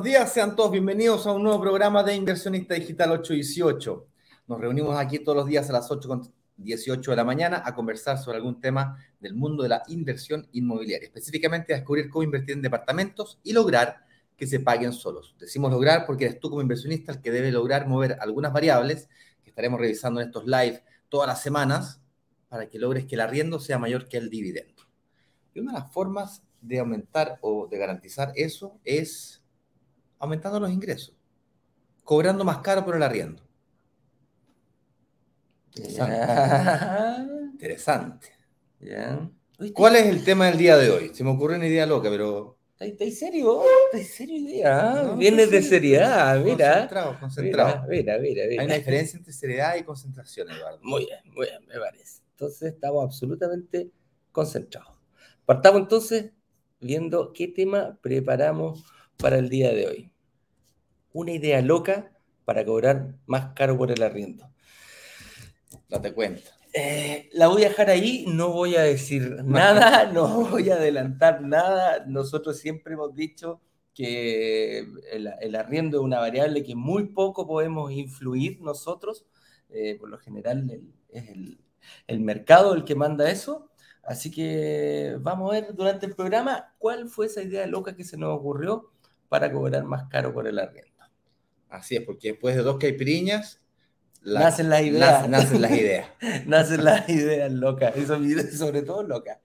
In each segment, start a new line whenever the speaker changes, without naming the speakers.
Buenos días. Sean todos bienvenidos a un nuevo programa de Inversionista Digital 818. Nos reunimos aquí todos los días a las 8.18 de la mañana a conversar sobre algún tema del mundo de la inversión inmobiliaria, específicamente a descubrir cómo invertir en departamentos y lograr que se paguen solos. Decimos lograr porque eres tú como inversionista el que debe lograr mover algunas variables que estaremos revisando en estos live todas las semanas para que logres que el arriendo sea mayor que el dividendo. Y una de las formas de aumentar o de garantizar eso es aumentando los ingresos, cobrando más caro por el arriendo. Interesante. Interesante. ¿Cuál es el tema del día de hoy? Se me ocurre una idea loca, pero...
¿Estáis serio? ¿Estáis serio idea? No, Vienes de seriedad, mira.
Concentrado, concentrado.
Mira, mira, mira,
Hay una diferencia entre seriedad y concentración, Eduardo.
Muy bien, muy bien, me parece. Entonces estamos absolutamente concentrados. Partamos entonces viendo qué tema preparamos para el día de hoy. Una idea loca para cobrar más caro por el arriendo.
Date cuenta.
Eh, la voy a dejar ahí, no voy a decir nada, no voy a adelantar nada. Nosotros siempre hemos dicho que el, arriendo es una variable que muy poco podemos influir nosotros. Eh, por lo general es el, el mercado el que manda eso. Así que vamos a ver durante el programa cuál fue esa idea loca que se nos ocurrió para cobrar más caro por el arriendo.
Así es, porque después de dos caipiriñas,
nacen las ideas.
Nacen las ideas.
nacen las ideas locas, eso sobre todo locas.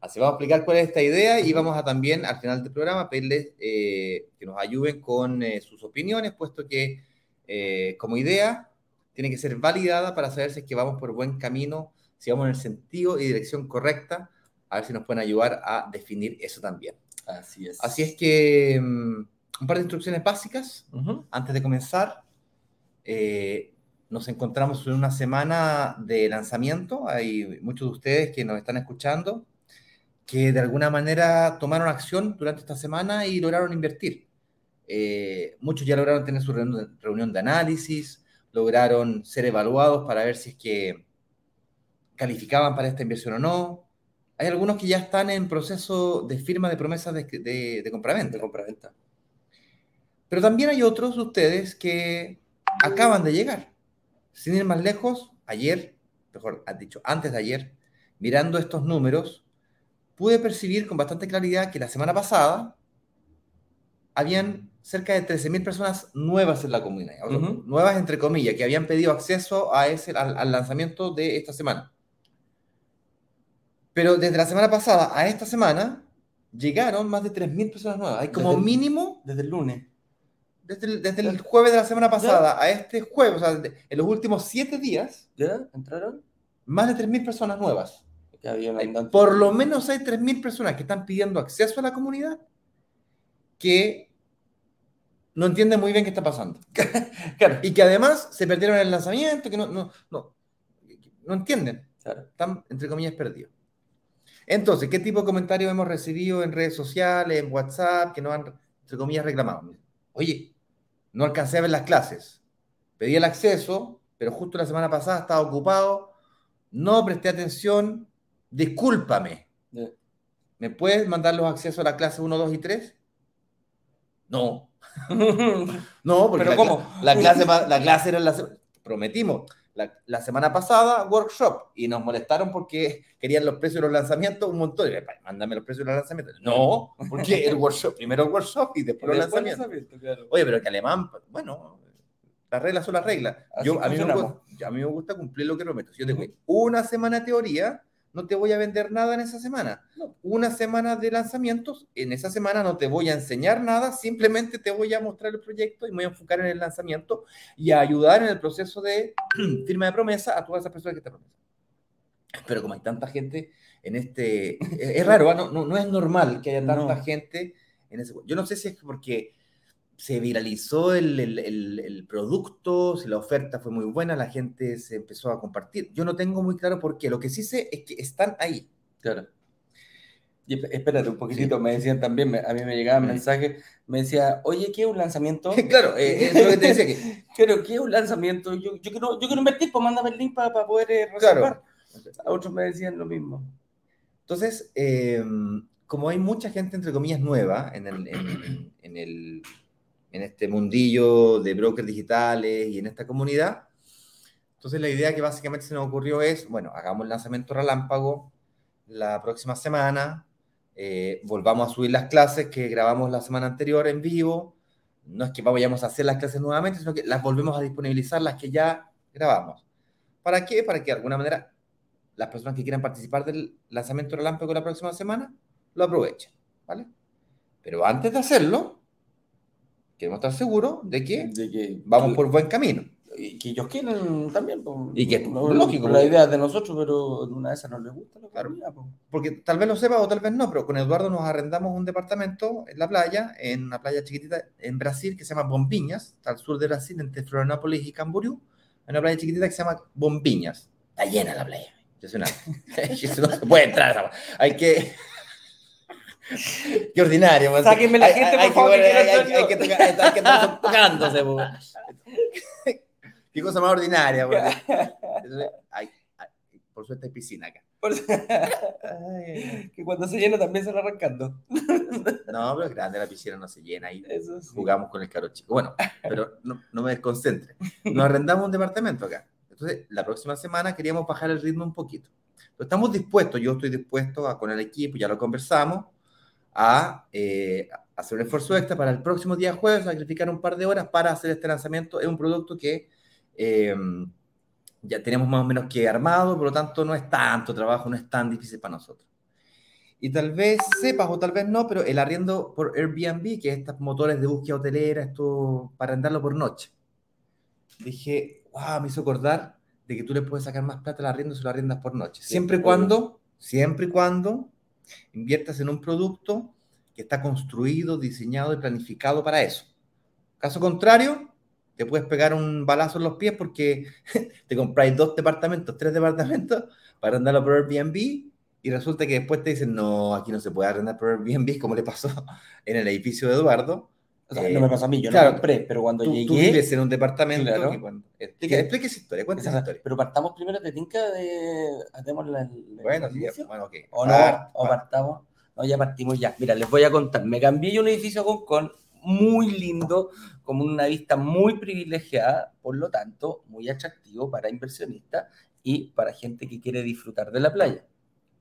Así vamos a explicar cuál es esta idea y vamos a también al final del programa pedirles eh, que nos ayuden con eh, sus opiniones, puesto que eh, como idea tiene que ser validada para saber si es que vamos por buen camino si vamos en el sentido y dirección correcta, a ver si nos pueden ayudar a definir eso también.
Así es.
Así es que mm, un par de instrucciones básicas antes de comenzar. Eh, nos encontramos en una semana de lanzamiento. Hay muchos de ustedes que nos están escuchando que de alguna manera tomaron acción durante esta semana y lograron invertir. Eh, muchos ya lograron tener su reunión de análisis, lograron ser evaluados para ver si es que calificaban para esta inversión o no. Hay algunos que ya están en proceso de firma de promesas de, de, de compraventa.
De compraventa.
Pero también hay otros de ustedes que acaban de llegar. Sin ir más lejos, ayer, mejor has dicho, antes de ayer, mirando estos números, pude percibir con bastante claridad que la semana pasada habían cerca de 13.000 personas nuevas en la comunidad, nuevas entre comillas, que habían pedido acceso a ese, al lanzamiento de esta semana. Pero desde la semana pasada a esta semana llegaron más de 3.000 personas nuevas. Hay como mínimo...
Desde el lunes.
Desde el, desde el, jueves de la semana pasada a este jueves, o sea, en los últimos siete días...
¿Ya? ¿Entraron?
Más de 3.000 personas nuevas. por lo menos hay 3.000 personas que están pidiendo acceso a la comunidad que no entienden muy bien qué está pasando. claro. Y que además se perdieron el lanzamiento, que no, no, no, no entienden. Claro. Están, entre comillas, perdidos. Entonces, ¿qué tipo de comentarios hemos recibido en redes sociales, en WhatsApp, que nos han, entre comillas, reclamado? Oye, no alcancé a ver las clases. Pedí el acceso, pero justo la semana pasada estaba ocupado, no presté atención, discúlpame. ¿Me puedes mandar los accesos a la clase 1, 2 y 3? No. no, porque
¿Pero
la,
cómo?
La, clase, la clase era la... Prometimos la, semana pasada, workshop, y nos molestaron porque querían los precios de los lanzamientos un montón. Y, mándame los precios de los lanzamientos. No, porque el workshop, primero el workshop y después, los lanzamientos. Oye, pero que alemán, bueno, las reglas son las reglas. Yo, a, mí me gusta, a mí me gusta cumplir lo que prometo. Si yo tengo una semana de teoría, no te voy a vender nada en esa semana. Una semana de lanzamientos, en esa semana no te voy a enseñar nada, simplemente te voy a mostrar el proyecto y me voy a enfocar en el lanzamiento y a ayudar en el proceso de firma de promesa a todas esas personas que te prometen. Pero como hay tanta gente en este... es raro, ¿no? No, no es normal que haya tanta gente en ese... Yo no sé si es porque se viralizó el, el, el, producto, si la oferta fue muy buena, la gente se empezó a compartir. Yo no tengo muy claro por qué. Lo que sí sé es que están ahí.
Claro. Y espérate un poquitito, me decían también, a mí me llegaban mensajes, me decía, oye, ¿qué es un lanzamiento?
claro, eh, es lo que te decía que...
Pero, ¿qué es un lanzamiento? Yo, yo, quiero, yo quiero invertir, pues mándame el link para, poder eh, reservar. Claro. A otros me decían lo mismo.
Entonces, eh, como hay mucha gente, entre comillas, nueva en, el, en, en, el, en este mundillo de brokers digitales y en esta comunidad, entonces la idea que básicamente se nos ocurrió es, bueno, hagamos el lanzamiento relámpago la próxima semana, eh, volvamos a subir las clases que grabamos la semana anterior en vivo, no es que vayamos a hacer las clases nuevamente, sino que las volvemos a disponibilizar, las que ya grabamos. ¿Para qué? Para que de alguna manera las personas que quieran participar del lanzamiento relámpago la próxima semana lo aprovechen, ¿vale? Pero antes de hacerlo, queremos estar seguros de que,
De que,
vamos por buen camino.
y que ellos quieren también. pues,
Y que es
no,
lógico,
La idea es de nosotros, pero una de esas no les gusta la
Claro.
pues.
Porque tal vez lo sepa o tal vez no, pero con Eduardo nos arrendamos un departamento en la playa, en una playa chiquitita en Brasil que se llama Bombiñas, al sur de Brasil, entre Florianópolis y Camboriú. Hay una playa chiquitita que se llama Bombiñas. Está llena la playa. Impresionante. Eso no se puede entrar. Hay que... Qué ordinario. man.
Sáquenme la gente,
hay-
por favor, que
hay- hay- hay que tocar- hay- hay que estar tocándose. Qué cosa más ordinaria. por suerte hay piscina acá. Ay,
que cuando se llena también se lo arrancando.
No, pero es grande, la piscina no se llena ahí.
Eso sí.
Jugamos con el caro chico. Bueno, pero no, no me desconcentre. Nos arrendamos un departamento acá. Entonces, la próxima semana queríamos bajar el ritmo un poquito. Pero estamos dispuestos, yo estoy dispuesto a, con el equipo, ya lo conversamos, a eh, hacer un esfuerzo extra para el próximo día jueves, sacrificar un par de horas para hacer este lanzamiento. Es un producto que eh, ya tenemos más o menos que armado, por lo tanto no es tanto trabajo, no es tan difícil para nosotros. Y tal vez sepas o tal vez no, pero el arriendo por Airbnb, que es estos motores de búsqueda hotelera, esto para arrendarlo por noche. Dije, wow, me hizo acordar de que tú le puedes sacar más plata al arriendo si lo arriendas por noche. Siempre y cuando, siempre y cuando inviertas en un producto que está construido, diseñado y planificado para eso. Caso contrario, te puedes pegar un balazo en los pies porque te compráis dos departamentos, tres departamentos para arrendarlo por Airbnb y resulta que después te dicen, no, aquí no se puede arrendar por Airbnb, como le pasó en el edificio de Eduardo.
O sea,
Eh,
no me pasó a mí, yo
claro,
no compré, pero cuando
Tú,
llegué.
tú vives en un departamento.
Claro.
que explica,
Que-
explica esa historia, cuenta esa historia.
Pero partamos primero de Tinca de. Hacemos la. el-
Bueno, sí, bueno, ok.
¿O no?
Par-
¿O
par-
partamos? No, ya partimos ya. Mira, les voy a contar. Me cambié yo un edificio con con muy lindo, con una vista muy privilegiada, por lo tanto, muy atractivo para inversionistas y para gente que quiere disfrutar de la playa.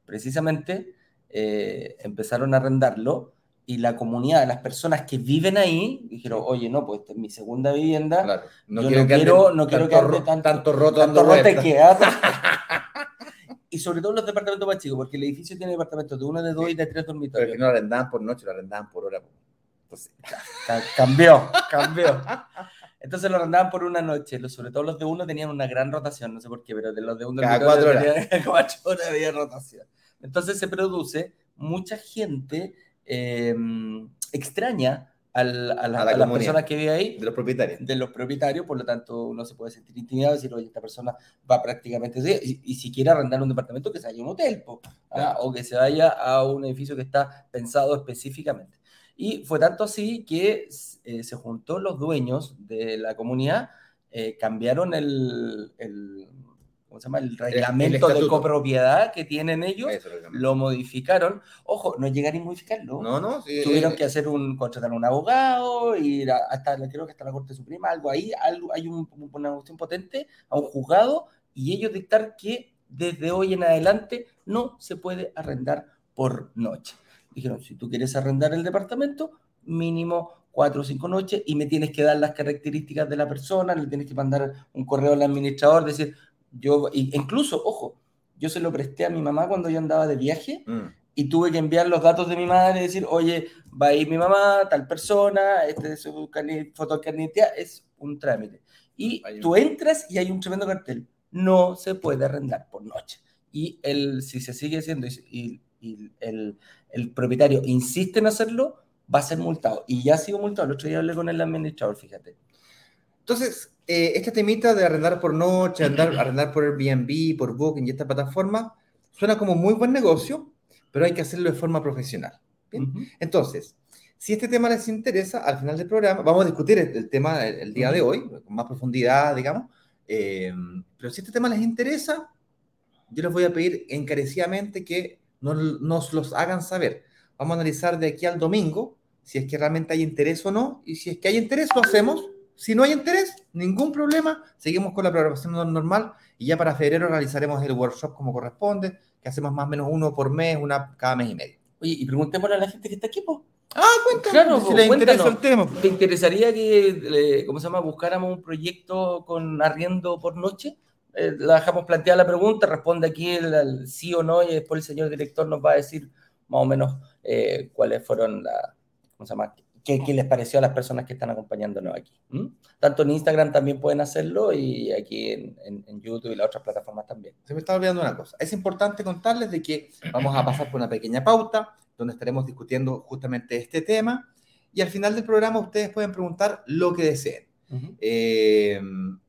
Precisamente eh, empezaron a arrendarlo y la comunidad, las personas que viven ahí, dijeron, oye, no, pues esta es mi segunda vivienda,
Claro, no
Yo
quiero
no quiero- no quiero que
tanto,
tanto-
tanto roto
tanto ha- y sobre todo los departamentos más chicos, porque el edificio tiene departamentos de uno, de dos y de tres
Pero es
dormitorios.
que no lo arrendaban por noche, lo arrendaban por hora. Entonces,
Cambió, cambió. Entonces lo arrendaban por una noche. Sobre todo los de uno tenían una gran rotación, no sé por qué, pero de los de un
Cada cuatro horas.
cuatro horas había rotación. Entonces se produce mucha gente eh, extraña al- a, la-
A la
a las personas que vive ahí
de los propietarios.
de los propietarios, por lo tanto uno se puede sentir intimidado y decir, oye, esta persona va prácticamente así, y, y si quiere arrendar un departamento, que se vaya a un hotel, po, ¿ah?
Claro.
o que se vaya a un edificio que está pensado específicamente. Y fue tanto así que eh, se juntó los dueños de la comunidad, eh, cambiaron el, el, ¿cómo se llama? el reglamento de copropiedad que tienen ellos,
Eso lo
modificaron. Ojo, no llegaron a modificarlo.
No, no, sí,
Tuvieron
eh,
que hacer un, contratar a un abogado, ir a- hasta, creo que hasta la Corte Suprema, algo ahí, algo, hay un- una cuestión potente, a un juzgado, y ellos dictar que desde hoy en adelante no se puede arrendar por noche. Dijeron, si tú quieres arrendar el departamento, mínimo cuatro o cinco noches, y me tienes que dar las características de la persona, le tienes que mandar un correo al administrador, decir, yo, incluso, ojo, yo se lo presté a mi mamá cuando yo andaba de viaje,
mm,
y tuve que enviar los datos de mi madre y decir, oye, va a ir mi mamá, tal persona, este es su foto es un trámite. Y
un-
tú entras y hay un tremendo cartel, no se puede arrendar por noche. Y el, si se sigue haciendo y el, el propietario insiste en hacerlo, va a ser multado. Y ya ha sido multado. El otro día hablé con el administrador, fíjate.
Entonces, eh, esta temita de arrendar por noche, arrendar, arrendar por Airbnb, por Booking y esta plataforma, suena como muy buen negocio, pero hay que hacerlo de forma profesional. Bien.
Ujú.
Entonces, si este tema les interesa, al final del programa, vamos a discutir el, el tema el, el día de hoy, con más profundidad, digamos, eh, pero si este tema les interesa, yo les voy a pedir encarecidamente que nos, nos los hagan saber, vamos a analizar de aquí al domingo si es que realmente hay interés o no, y si es que hay interés, lo hacemos. Si no hay interés, ningún problema, seguimos con la programación normal y ya para febrero realizaremos el workshop como corresponde, que hacemos más o menos uno por mes, una cada mes y medio.
Oye, y preguntémosle a la gente que está aquí, pues.
Ah, cuéntame.
Claro,
si le interesa el tema.
¿Te interesaría que, ¿cómo se llama?, buscáramos un proyecto con arriendo por noche? Eh, la dejamos planteada la pregunta, responde aquí el, sí o no, y después el señor director nos va a decir más o menos eh, cuáles fueron las, ¿cómo se llama?, qué, qué, les pareció a las personas que están acompañándonos aquí. Tanto en Instagram también pueden hacerlo y aquí en, en, en, YouTube y las otras plataformas también.
Se me está olvidando una cosa. Es importante contarles de que vamos a pasar por una pequeña pauta donde estaremos discutiendo justamente este tema y al final del programa ustedes pueden preguntar lo que deseen. Uh -huh. eh,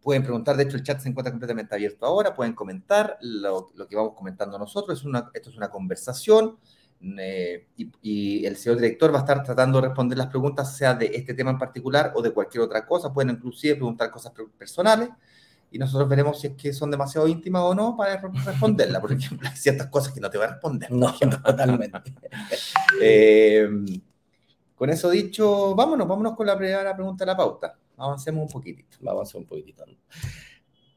pueden preguntar, de hecho el chat se encuentra completamente abierto ahora, pueden comentar lo, lo que vamos comentando nosotros, es una, esto es una conversación eh, y, y, el señor director va a estar tratando de responder las preguntas, sea de este tema en particular o de cualquier otra cosa, pueden inclusive preguntar cosas personales y nosotros veremos si es que son demasiado íntimas o no para responderla, por ejemplo, hay ciertas cosas que no te va a responder.
No, totalmente.
eh, con eso dicho, vámonos, vámonos con la primera pregunta de la pauta avancemos un poquitito.
Vamos a un poquitito.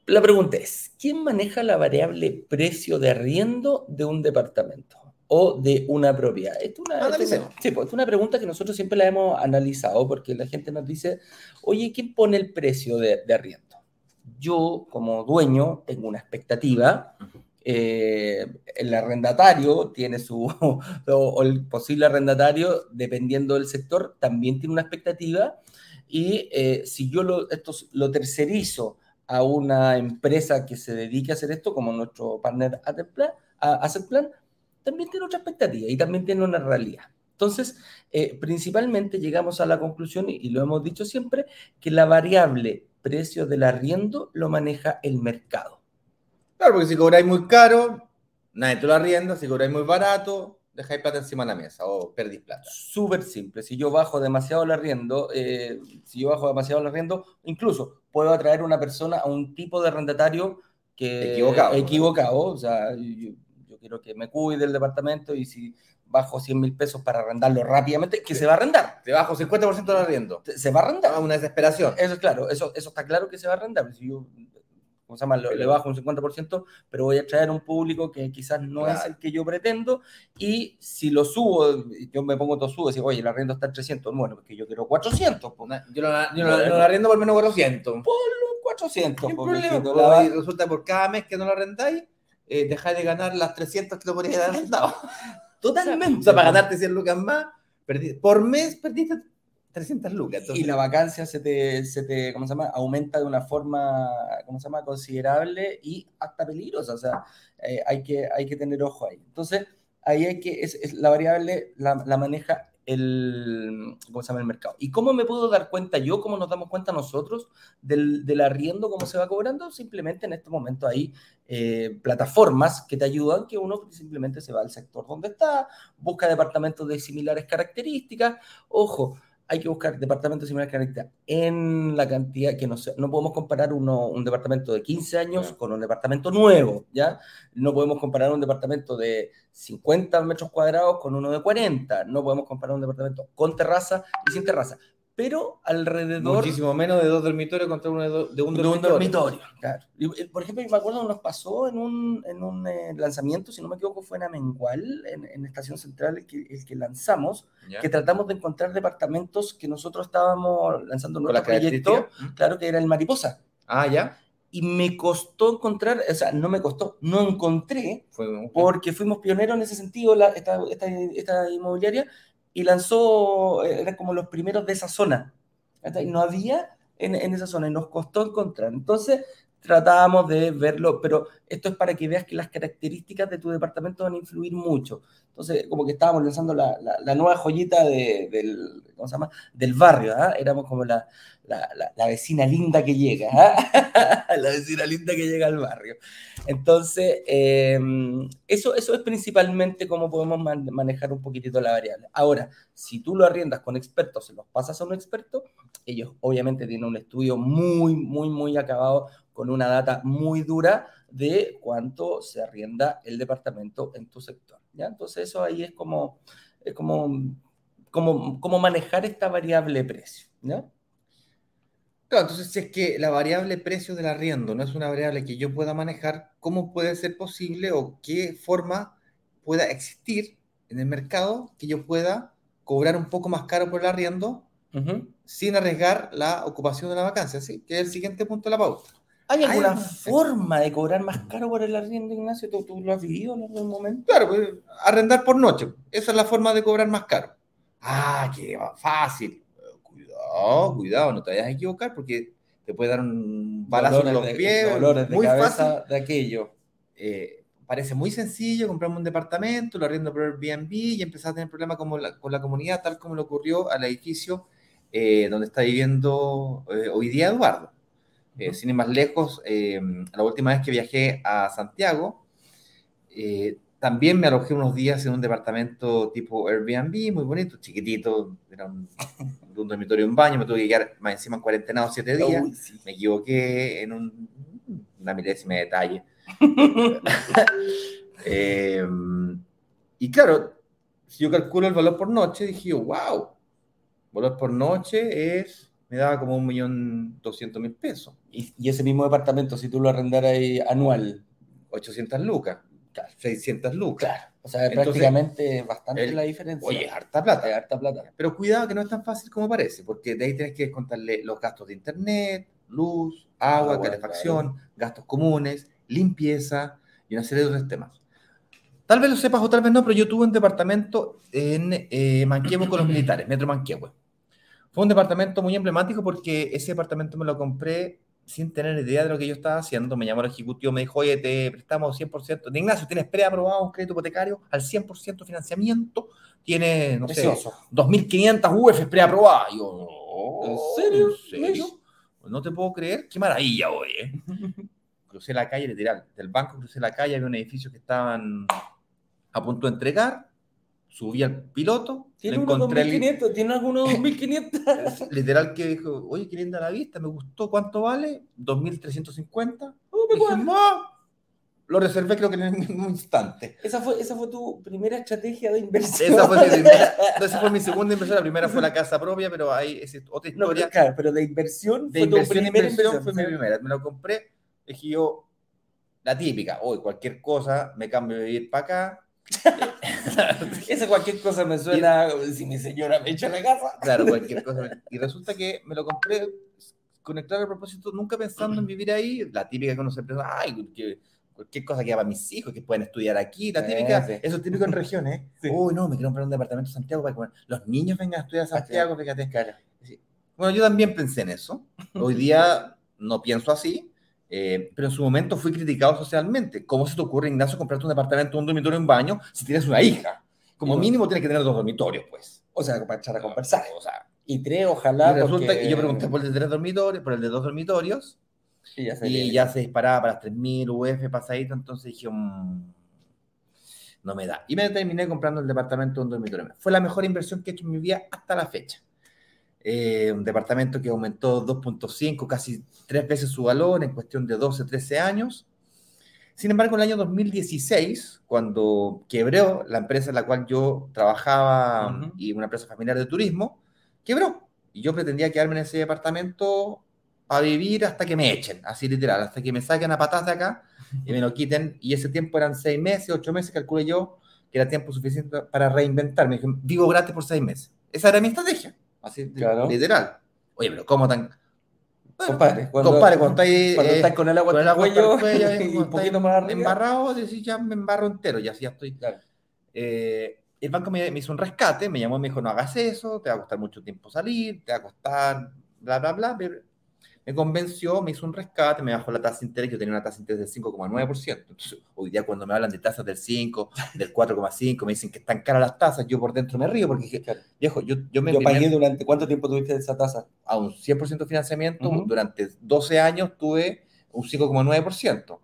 La pregunta es, ¿quién maneja la variable precio de arriendo de un departamento o de una propiedad? Es una, sí, pues, es una pregunta que nosotros siempre la hemos analizado porque la gente nos dice, oye, ¿quién pone el precio de, de arriendo? Yo, como dueño, tengo una expectativa. Eh, el arrendatario tiene su, o, o el posible arrendatario, dependiendo del sector, también tiene una expectativa y eh, si yo lo, esto lo tercerizo a una empresa que se dedique a hacer esto, como nuestro partner Asset Plan, también tiene otra expectativa y también tiene una realidad. Entonces, eh, principalmente llegamos a la conclusión, y, y lo hemos dicho siempre, que la variable precio del arriendo lo maneja el mercado.
Claro, porque si cobráis muy caro, nadie te lo arrienda, si cobráis muy barato, dejáis plata encima de la mesa o perdís plata.
Súper simple. Si yo bajo demasiado el arriendo, eh, si yo bajo demasiado el arriendo, incluso puedo atraer a una persona a un tipo de arrendatario que
equivocado.
equivocado. O sea, yo, quiero que me cuide el departamento y si bajo 100 mil pesos para arrendarlo rápidamente, que sí. se va a arrendar.
Te bajo 50% del arriendo.
Se va a arrendar.
Ah, una desesperación.
Eso es claro, eso, eso está claro que se va a arrendar. Si yo ¿cómo se llama? Lo, le bajo un 50%, pero voy a traer un público que quizás no claro. es el que yo pretendo, y si lo subo, yo me pongo todo subo, y digo, oye, el arriendo está en 300, bueno, porque yo quiero 400.
Pues. Yo lo, yo lo, lo arriendo por menos 400.
Por los 400.
¿Qué problema? Pues, la... resulta por cada mes que no lo arrendáis, eh, dejáis de ganar las 300 que lo podrías haber arrendado.
Totalmente.
O sea, para ganarte 100 lucas más, por mes perdiste 300 lucas.
Entonces. Y la vacancia se te, se te, ¿cómo se llama? Aumenta de una forma, ¿cómo se llama? Considerable y hasta peligrosa. O sea, eh, hay, que, hay que tener ojo ahí. Entonces, ahí hay que, es, es la variable la, la, maneja el, ¿cómo se llama? El mercado. ¿Y cómo me puedo dar cuenta yo, cómo nos damos cuenta nosotros del, del arriendo, cómo se va cobrando? Simplemente en este momento hay eh, plataformas que te ayudan, que uno simplemente se va al sector donde está, busca departamentos de similares características. Ojo, hay que buscar departamentos similares características en la cantidad que no, sé, no podemos comparar uno, un departamento de 15 años yeah. con un departamento nuevo, ¿ya? No podemos comparar un departamento de 50 metros cuadrados con uno de 40, no podemos comparar un departamento con terraza y sin terraza, pero alrededor...
Muchísimo menos de dos dormitorios contra uno de, do, de un dormitorio.
De un dormitorio, claro. Y, por ejemplo, me acuerdo nos pasó en un, en un eh, lanzamiento, si no me equivoco, fue en Amengual, en, en Estación Central, el que, el que lanzamos, yeah. que tratamos de encontrar departamentos que nosotros estábamos lanzando nuestro proyecto, claro que era el Mariposa.
Ah, ya
y me costó encontrar, o sea, no me costó, no encontré, Fue porque fuimos pioneros en ese sentido, la, esta, esta, esta, inmobiliaria, y lanzó, eran como los primeros de esa zona. No había en, en, esa zona y nos costó encontrar. Entonces tratábamos de verlo, pero esto es para que veas que las características de tu departamento van a influir mucho. Entonces, como que estábamos lanzando la, nueva joyita de, del, ¿cómo se llama? del barrio, ¿eh? éramos como la, vecina linda que llega, ¿eh? la vecina linda que llega al barrio. Entonces, eh, eso, es principalmente cómo podemos man manejar un poquitito la variable. Ahora, si tú lo arriendas con expertos, se los pasas a un experto, ellos obviamente tienen un estudio muy, muy, muy acabado, con una data muy dura de cuánto se arrienda el departamento en tu sector. ¿ya? Entonces, eso ahí es como es como, como, como manejar esta variable precio, ¿no?
Claro, entonces si es que la variable precio del arriendo no es una variable que yo pueda manejar, ¿cómo puede ser posible o qué forma pueda existir en el mercado que yo pueda cobrar un poco más caro por el arriendo sin arriesgar la ocupación de la vacancia? ¿sí? Que es el siguiente punto de la pauta.
¿Hay alguna forma de cobrar más caro por el arriendo, Ignacio? ¿Tú, lo has vivido en algún momento?
Claro, pues, arrendar por noche. Esa es la forma de cobrar más caro. Ah, qué fácil Cuidado, cuidado, no te vayas a equivocar porque te puede dar un balazo en los pies.
Dolores de muy fácil. de aquello.
Eh, parece muy sencillo, compramos un departamento, lo arriendo por Airbnb y empezar a tener problemas con la, con la comunidad, tal como le ocurrió al edificio eh, donde está viviendo eh, hoy día Eduardo. Sin ir más lejos, la última vez que viajé a Santiago, también me alojé unos días en un departamento tipo Airbnb, muy bonito, chiquitito, era un, un dormitorio y un baño, me tuve que quedar más encima en cuarentena siete días, me equivoqué en un, una milésima de detalle. Em, y claro, si yo calculo el valor por noche, dije wow, valor por noche es, me daba como un millón doscientos mil pesos.
Y, y, ese mismo departamento, si tú lo arrendaras anual,
800 lucas. 600 lucas.
Claro. O sea, prácticamente bastante la diferencia.
Oye, harta plata.
harta plata.
Pero cuidado que no es tan fácil como parece, porque de ahí tienes que descontarle los gastos de internet, luz, agua, calefacción, gastos comunes, limpieza y una serie de otros temas. Tal vez lo sepas o tal vez no, pero yo tuve un departamento en eh, Manquehue con los militares, Metro Manquehue. Fue un departamento muy emblemático porque ese departamento me lo compré sin tener idea de lo que yo estaba haciendo, me llamó el ejecutivo, me dijo, oye, te prestamos 100%. De Ignacio, tienes preaprobado un crédito hipotecario al 100% financiamiento, tiene, no sé, 2.500 UF preaprobadas. Yo,
¿en serio?
¿En serio? No te puedo creer, qué maravilla, oye. crucé la calle, literal, del banco crucé la calle, había un edificio que estaban a punto de entregar, subí al piloto,
¿Tiene encontré 2500? ¿Tiene alguno 2500?
Literal que dijo, oye, qué linda la vista, me gustó, ¿cuánto vale? 2350. Oh, dije, lo reservé creo que en un instante.
Esa fue, esa fue tu primera estrategia de inversión.
Esa fue, mi primera, esa fue mi segunda inversión. La primera fue la casa propia, pero hay es otra historia.
No, claro, pero de inversión
de fue inversión, tu primera inversión, fue mi primera. Me lo compré, dije yo, la típica, hoy cualquier cosa, me cambio de ir para acá,
Esa cualquier cosa me suena si mi señora me echa la casa.
Claro, cualquier cosa. Y resulta que me lo compré conectado a propósito, nunca pensando en vivir ahí. La típica que uno se piensa, ay, que cualquier cosa que haga para mis hijos, que puedan estudiar aquí. La típica, eso es típico en regiones. Uy, no, me quiero comprar un departamento en Santiago para que los niños vengan a estudiar a Santiago, fíjate. Bueno, yo también pensé en eso. Hoy día no pienso así eh, pero en su momento fui criticado socialmente. ¿Cómo se te ocurre, Ignacio, comprarte un departamento, un dormitorio, un baño si tienes una hija? Como mínimo tienes que tener dos dormitorios, pues.
O sea, para echar a conversar. O sea, y tres, ojalá.
Y resulta que yo pregunté por el de tres dormitorios, por el de dos dormitorios. Y ya se, y ya se disparaba para las 3.000 UF pasadito, entonces dije, mmm, no me da. Y me terminé comprando el departamento de un dormitorio. Fue la mejor inversión que he hecho en mi vida hasta la fecha. Eh, un departamento que aumentó 2.5, casi tres veces su valor en cuestión de 12, 13 años. Sin embargo, en el año 2016, cuando quebró la empresa en la cual yo trabajaba y una empresa familiar de turismo, quebró. Y yo pretendía quedarme en ese departamento a vivir hasta que me echen, así literal, hasta que me saquen a patas de acá y me lo quiten. Y ese tiempo eran seis meses, ocho meses, calculé yo que era tiempo suficiente para reinventarme. Dije, vivo gratis por seis meses. Esa era mi estrategia. Así, literal. Oye, pero ¿cómo tan...?
compadre,
cuando, compadre, cuando estáis,
cuando estáis con el agua en el cuello,
y un poquito más arriba. embarrado, decís, ya me embarro entero, ya, ya estoy. Claro. Eh, el banco me, me, hizo un rescate, me llamó y me dijo, no hagas eso, te va a costar mucho tiempo salir, te va a costar, bla, bla, bla me convenció, me hizo un rescate, me bajó la tasa de interés, yo tenía una tasa de interés del 5,9%. Entonces, hoy día cuando me hablan de tasas del 5, del 4,5, me dicen que están caras las tasas, yo por dentro me río porque dije, viejo, yo, yo me...
Yo pagué durante, ¿cuánto tiempo tuviste esa tasa?
A un 100% de financiamiento, durante 12 años tuve un 5,9%.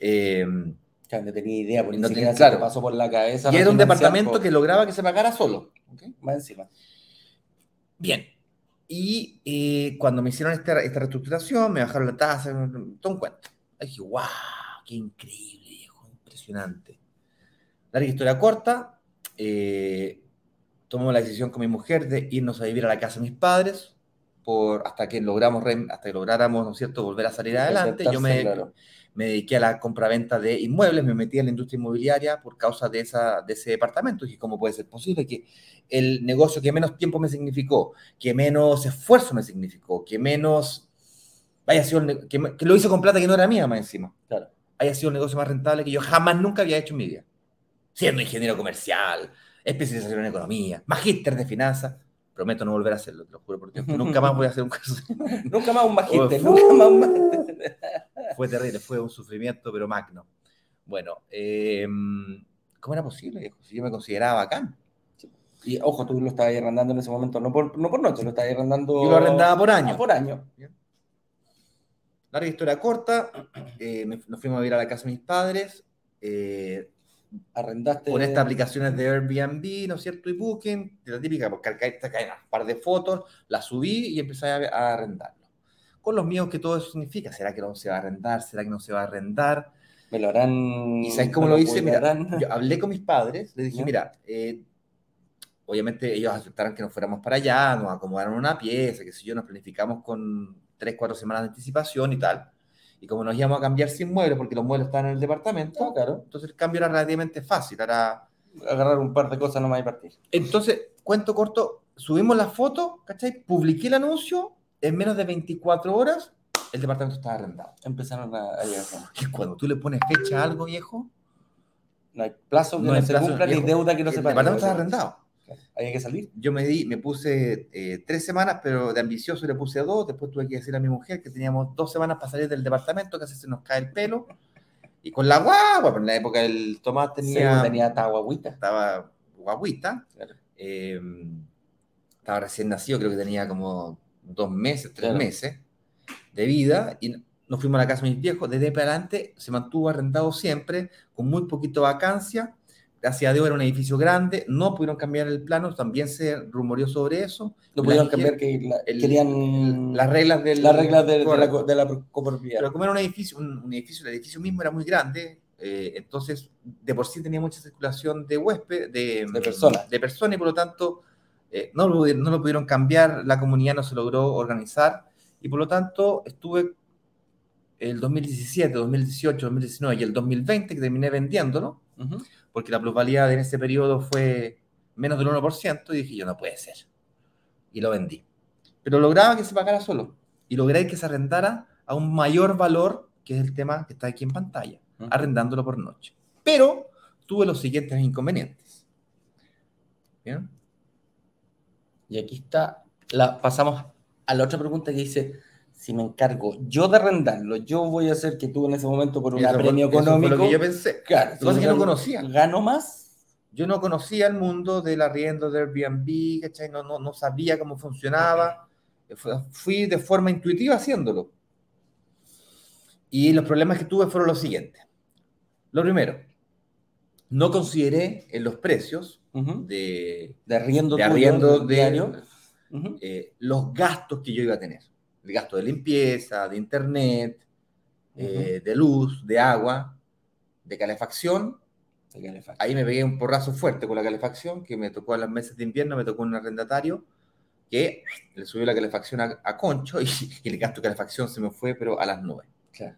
Eh, ya no tenía idea, porque
no tenía, claro.
pasó por la cabeza.
Y era un departamento que lograba que se pagara solo.
¿okay? Más encima.
Bien, y eh, cuando me hicieron esta, esta, reestructuración, me bajaron la tasa, todo un cuento. dije, wow, qué increíble, impresionante. La historia corta, eh, la decisión con mi mujer de irnos a vivir a la casa de mis padres por, hasta, que logramos, hasta que lográramos, ¿no es cierto?, volver a salir adelante. Yo me,
Claro.
me dediqué a la compraventa de inmuebles, me metí en la industria inmobiliaria por causa de, esa, de ese departamento. Y dije, ¿cómo puede ser posible que el negocio que menos tiempo me significó, que menos esfuerzo me significó, que menos... Haya sido que, que lo hice con plata que no era mía más encima.
Claro.
Haya sido el negocio más rentable que yo jamás nunca había hecho en mi vida. Siendo ingeniero comercial, especialización en economía, magíster de finanzas. Prometo no volver a hacerlo, te lo juro por Dios, que nunca más voy a hacer un caso.
Nunca más un magíster, nunca más un magíster.
Fue terrible, fue un sufrimiento, pero magno. Bueno, eh, ¿cómo era posible, viejo? Si yo me consideraba bacán.
Y ojo, tú lo estabas arrendando en ese momento, no por, no por noche, lo estabas arrendando.
Yo lo arrendaba por
Ah,
año.
por año.
Larga historia corta, eh, me- nos fuimos a vivir a la casa de mis padres, eh,
Arrendaste.
con estas aplicaciones de Airbnb, ¿no es cierto? Y Booking, de la típica, porque acá te caen un par de fotos, las subí y empecé a, a arrendarlo. Con los míos, que todo eso significa? ¿Será que no se va a arrendar? ¿Será que no se va a arrendar?
Me lo harán.
¿Y sabes cómo
me
lo hice? Mira, yo hablé con mis padres, les dije, mira, eh, obviamente ellos aceptaron que nos fuéramos para allá, nos acomodaron una pieza, que si yo nos planificamos con tres, cuatro semanas de anticipación y tal. Y como nos íbamos a cambiar sin muebles, porque los muebles estaban en el departamento,
claro.
entonces el cambio era relativamente fácil. Era...
Agarrar un par de cosas nomás y partir.
Entonces, cuento corto, subimos la foto, ¿cachai? Publiqué el anuncio, en menos de 24 horas, el departamento estaba arrendado.
Empezaron a, a llegar.
Y cuando tú le pones fecha a algo, viejo,
No hay plazo que
No
no,
hay
se
plazo,
cumpla ni
viejo.
deuda que no
el
se pague.
departamento está arrendado.
Hay que salir.
yo me di, me puse eh, tres semanas, pero de ambicioso le puse dos. Después tuve que decir a mi mujer que teníamos dos semanas para salir del departamento, casi se nos cae el pelo. Y con la guagua, pero en la época el Tomás tenía,
Tenía, tenía taguagüita.
estaba guaguita,
Claro.
eh, estaba recién nacido, creo que tenía como dos meses, tres
Claro.
meses de vida. Y nos fuimos a la casa de mis viejos. Desde para adelante se mantuvo arrendado siempre, con muy poquito vacancia. Gracias a Dios era un edificio grande, no pudieron cambiar el plano, también se rumoreó sobre eso.
No pudieron cambiar que la-
el-
querían
las reglas del
las reglas de, de la, de la copropiedad.
pero como era un edificio un, un edificio el edificio mismo era muy grande eh, entonces de por sí tenía mucha circulación de huésped de,
De personas.
de personas y por lo tanto eh, no, lo, no lo pudieron cambiar la comunidad no se logró organizar y por lo tanto estuve el 2017 2018 2019 y el 2020 que terminé vendiéndolo
Ujú.
Porque la plusvalía en ese periodo fue menos del 1%, y dije, yo no puede ser. Y lo vendí. Pero lograba que se pagara solo. Y logré que se arrendara a un mayor valor, que es el tema que está aquí en pantalla, arrendándolo por noche. Pero tuve los siguientes inconvenientes. ¿Bien?
Y aquí está, la, pasamos a la otra pregunta que dice, si me encargo yo de arrendarlo, yo voy a hacer que tú en ese momento por un premio
eso fue
económico,
lo que yo pensé.
claro,
Lo que no conocía.
Gano más,
Yo no conocía el mundo del arriendo de Airbnb, ¿cachai? No, no, no sabía cómo funcionaba. Fu- Fui de forma intuitiva haciéndolo. Y los problemas que tuve fueron los siguientes. Lo primero, no consideré en los precios
ujú,
de,
de arriendo,
de arriendo de,
diario. ujú,
eh, los gastos que yo iba a tener. El gasto de limpieza, de internet, eh, de luz, de agua, de calefacción
de calefacción.
ahí me pegué un porrazo fuerte con la calefacción, que me tocó en las meses de invierno, me tocó un arrendatario que le subió la calefacción a, a Concho y, y el gasto de calefacción se me fue, pero a las nubes.
Claro.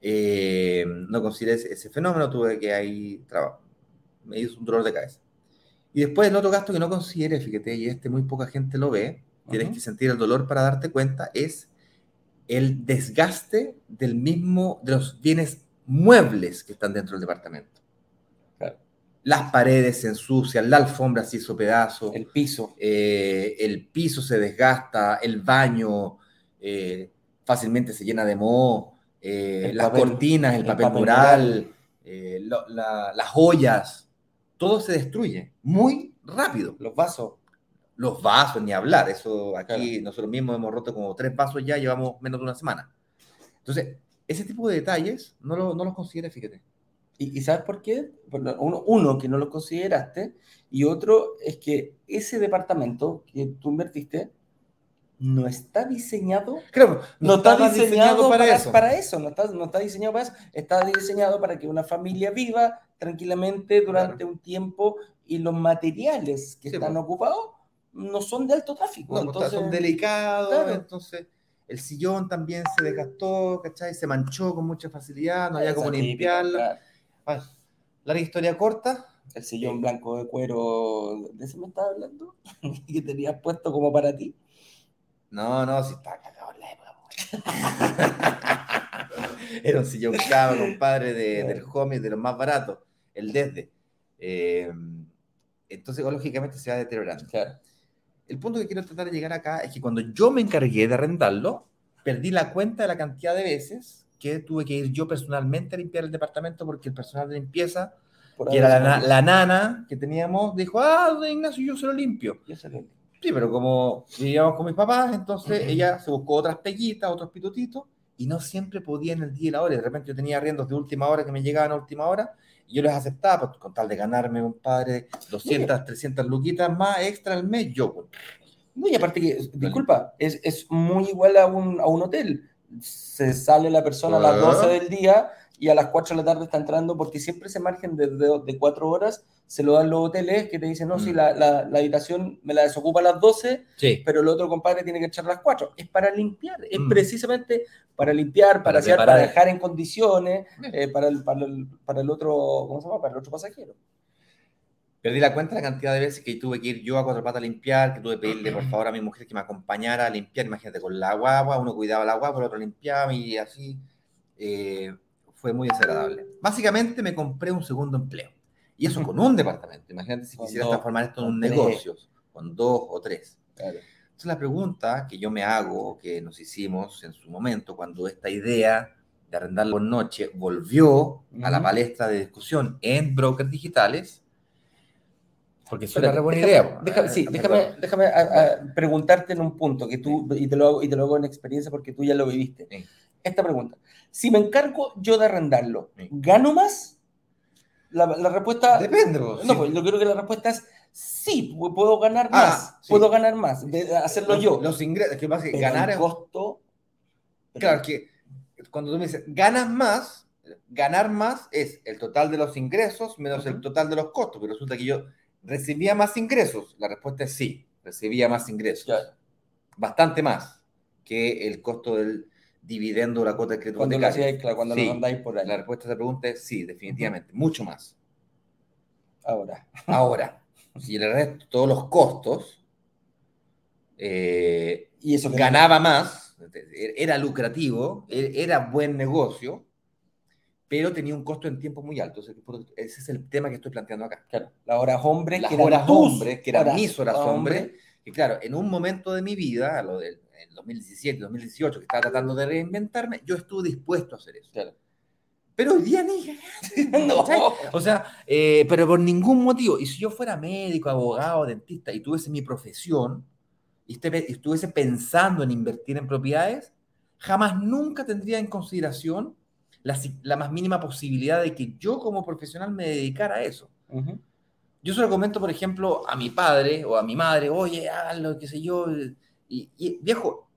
Eh, no consideré ese, ese fenómeno, tuve que ahí trabajar. Me hizo un dolor de cabeza. Y después el otro gasto que no consideré, fíjate, y este muy poca gente lo ve, tienes que sentir el dolor para darte cuenta, es el desgaste del mismo, de los bienes muebles que están dentro del departamento.
Claro.
Las paredes se ensucian, la alfombra se hizo pedazo,
El piso.
eh, el piso se desgasta, el baño eh, fácilmente se llena de moho, eh, las
papel-
cortinas, el,
el
papel,
papel
mural, eh, lo- la- las joyas, todo se destruye muy rápido.
Los vasos.
Los vasos, ni hablar, eso aquí nosotros mismos hemos roto como tres vasos ya, llevamos menos de una semana. Entonces, ese tipo de detalles no, lo- no los consideré, fíjate.
¿Y, y sabes por qué? Uno, uno, que no lo consideraste, y otro es que ese departamento que tú invertiste no está diseñado
Claro,
no está
estaba
diseñado, para,
eso.
para eso, no está, no está diseñado para eso, está diseñado para que una familia viva, tranquilamente durante un tiempo y los materiales que
Sí,
están ocupados no son de alto tráfico.
No,
entonces,
son delicados,
claro.
entonces el sillón también se desgastó, ¿cachai? Se manchó con mucha facilidad, no había como limpiarlo.
claro.
Bueno, larga historia corta,
El sillón blanco de cuero, ¿de ese me estaba hablando? que tenías puesto como para ti.
No, no, si está cagado en la época. Era un sillón caro, compadre, de, del homie, de los más baratos, el desde. Eh, entonces, lógicamente, se va deteriorando.
Claro.
El punto que quiero tratar de llegar acá es que cuando yo me encargué de arrendarlo, perdí la cuenta de la cantidad de veces que tuve que ir yo personalmente a limpiar el departamento porque el personal de limpieza,
Por
que era la, la nana que teníamos, dijo, ah, Ignacio, yo se lo limpio.
Yo se lo-
Sí, pero como vivíamos con mis papás, entonces ella se buscó otras peguitas, otros pitutitos, y no siempre podía en el día y la hora. De repente yo tenía arriendos de última hora que me llegaban a última hora, yo les aceptaba, pues, con tal de ganarme, un padre, 200, 300 luquitas más extra al mes, yo. pues,
No, y aparte que, disculpa, es, es muy igual a un, a un hotel. Se sale la persona a las
Ah.
12 del día y a las 4 de la tarde está entrando porque siempre ese margen de, de, de 4 horas se lo dan los hoteles que te dicen, no, si
Mm.
la, la, la habitación me la desocupa a las 12,
Sí.
pero el otro compadre tiene que echar a las 4. Es para limpiar, es
Mm.
precisamente para limpiar, para,
Para
hacer, para dejar en condiciones,
Bien.
eh, para, el, para, el, para el otro, ¿cómo se llama? Para el otro pasajero.
Perdí la cuenta de la cantidad de veces que tuve que ir yo a cuatro patas a limpiar, que tuve que pedirle por favor a mi mujer que me acompañara a limpiar. Imagínate, con la guagua, uno cuidaba la guagua, el otro limpiaba y así. eh, fue muy desagradable. Básicamente me compré un segundo empleo. Y eso con un departamento. Imagínate si
Con
quisiera
dos,
transformar esto en un negocio, con dos o tres.
Claro.
Entonces la pregunta que yo me hago, que nos hicimos en su momento, cuando esta idea de arrendarlo por noche volvió a la palestra de discusión en brokers digitales, porque es una buena
déjame-
idea.
déjame- sí, déjame, déjame a- a preguntarte en un punto que tú, y te, lo hago, y te lo hago en experiencia porque tú ya lo viviste.
Sí.
Esta pregunta. Si me encargo yo de arrendarlo. ¿gano más? La, la respuesta...
Depende.
No,
sí.
pues yo creo que la respuesta es sí, pu- puedo ganar
Ah,
más,
sí.
puedo ganar más, de hacerlo
los,
yo.
Los ingresos, que pasa que
Pero
ganar
el costo...
Claro, que cuando tú me dices ganas más, ganar más es el total de los ingresos menos el total de los costos. Pero resulta que yo recibía más ingresos. La respuesta es sí, recibía más ingresos. Bastante más que el costo del dividendo la cuota de crédito
cuando lo
hipotecario.
claro, cuando
Sí.
lo mandáis por ahí.
La respuesta a esa pregunta es sí, definitivamente, mucho más.
Ahora.
Ahora, si le resto todos los costos, eh,
Y eso
ganaba más, era lucrativo, e- era buen negocio, pero tenía un costo en tiempo muy alto. Ese es el tema que estoy planteando acá.
Claro, las horas hombres,
Las
que
horas hombres, que eran mis horas
hombre.
hombres, que claro, en un momento de mi vida, a lo del en 2017, 2018, que estaba tratando de reinventarme, yo estuve dispuesto a hacer eso.
Claro.
Pero hoy día ni
No.
O sea, eh, pero por ningún motivo. Y si yo fuera médico, abogado, dentista y tuviese mi profesión y estuviese pensando en invertir en propiedades, jamás nunca tendría en consideración la, la más mínima posibilidad de que yo como profesional me dedicara a eso.
Ujú.
Yo se lo comento, por ejemplo, a mi padre o a mi madre, oye, háganlo, qué sé yo. Y, y, viejo,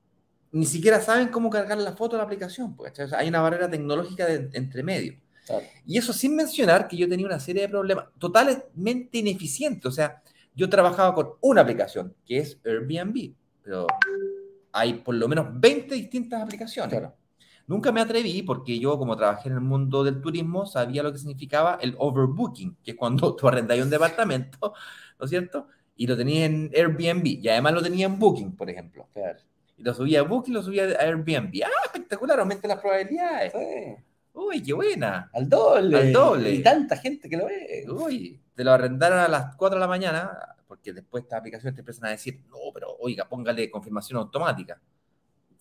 ni siquiera saben cómo cargar la foto de la aplicación. ¿cachai? O sea, hay una barrera tecnológica de- entre medio.
Claro.
Y eso sin mencionar que yo tenía una serie de problemas totalmente ineficientes. O sea, yo trabajaba con una aplicación, que es Airbnb, pero hay por lo menos 20 distintas aplicaciones.
Claro.
Nunca me atreví porque yo, como trabajé en el mundo del turismo, sabía lo que significaba el overbooking, que es cuando tú arrendas un departamento, ¿no es cierto? Y lo tenías en Airbnb, y además lo tenía en Booking, por ejemplo.
Claro.
Y lo subía a Booking, lo subía a Airbnb. ¡Ah, espectacular! Aumenta las probabilidades.
Sí.
¡Uy, qué buena!
Al doble.
Al doble.
Y tanta gente que lo ve.
Uy, te lo arrendaron a las 4 de la mañana, porque después estas aplicaciones te empiezan a decir, no, pero oiga, póngale confirmación automática.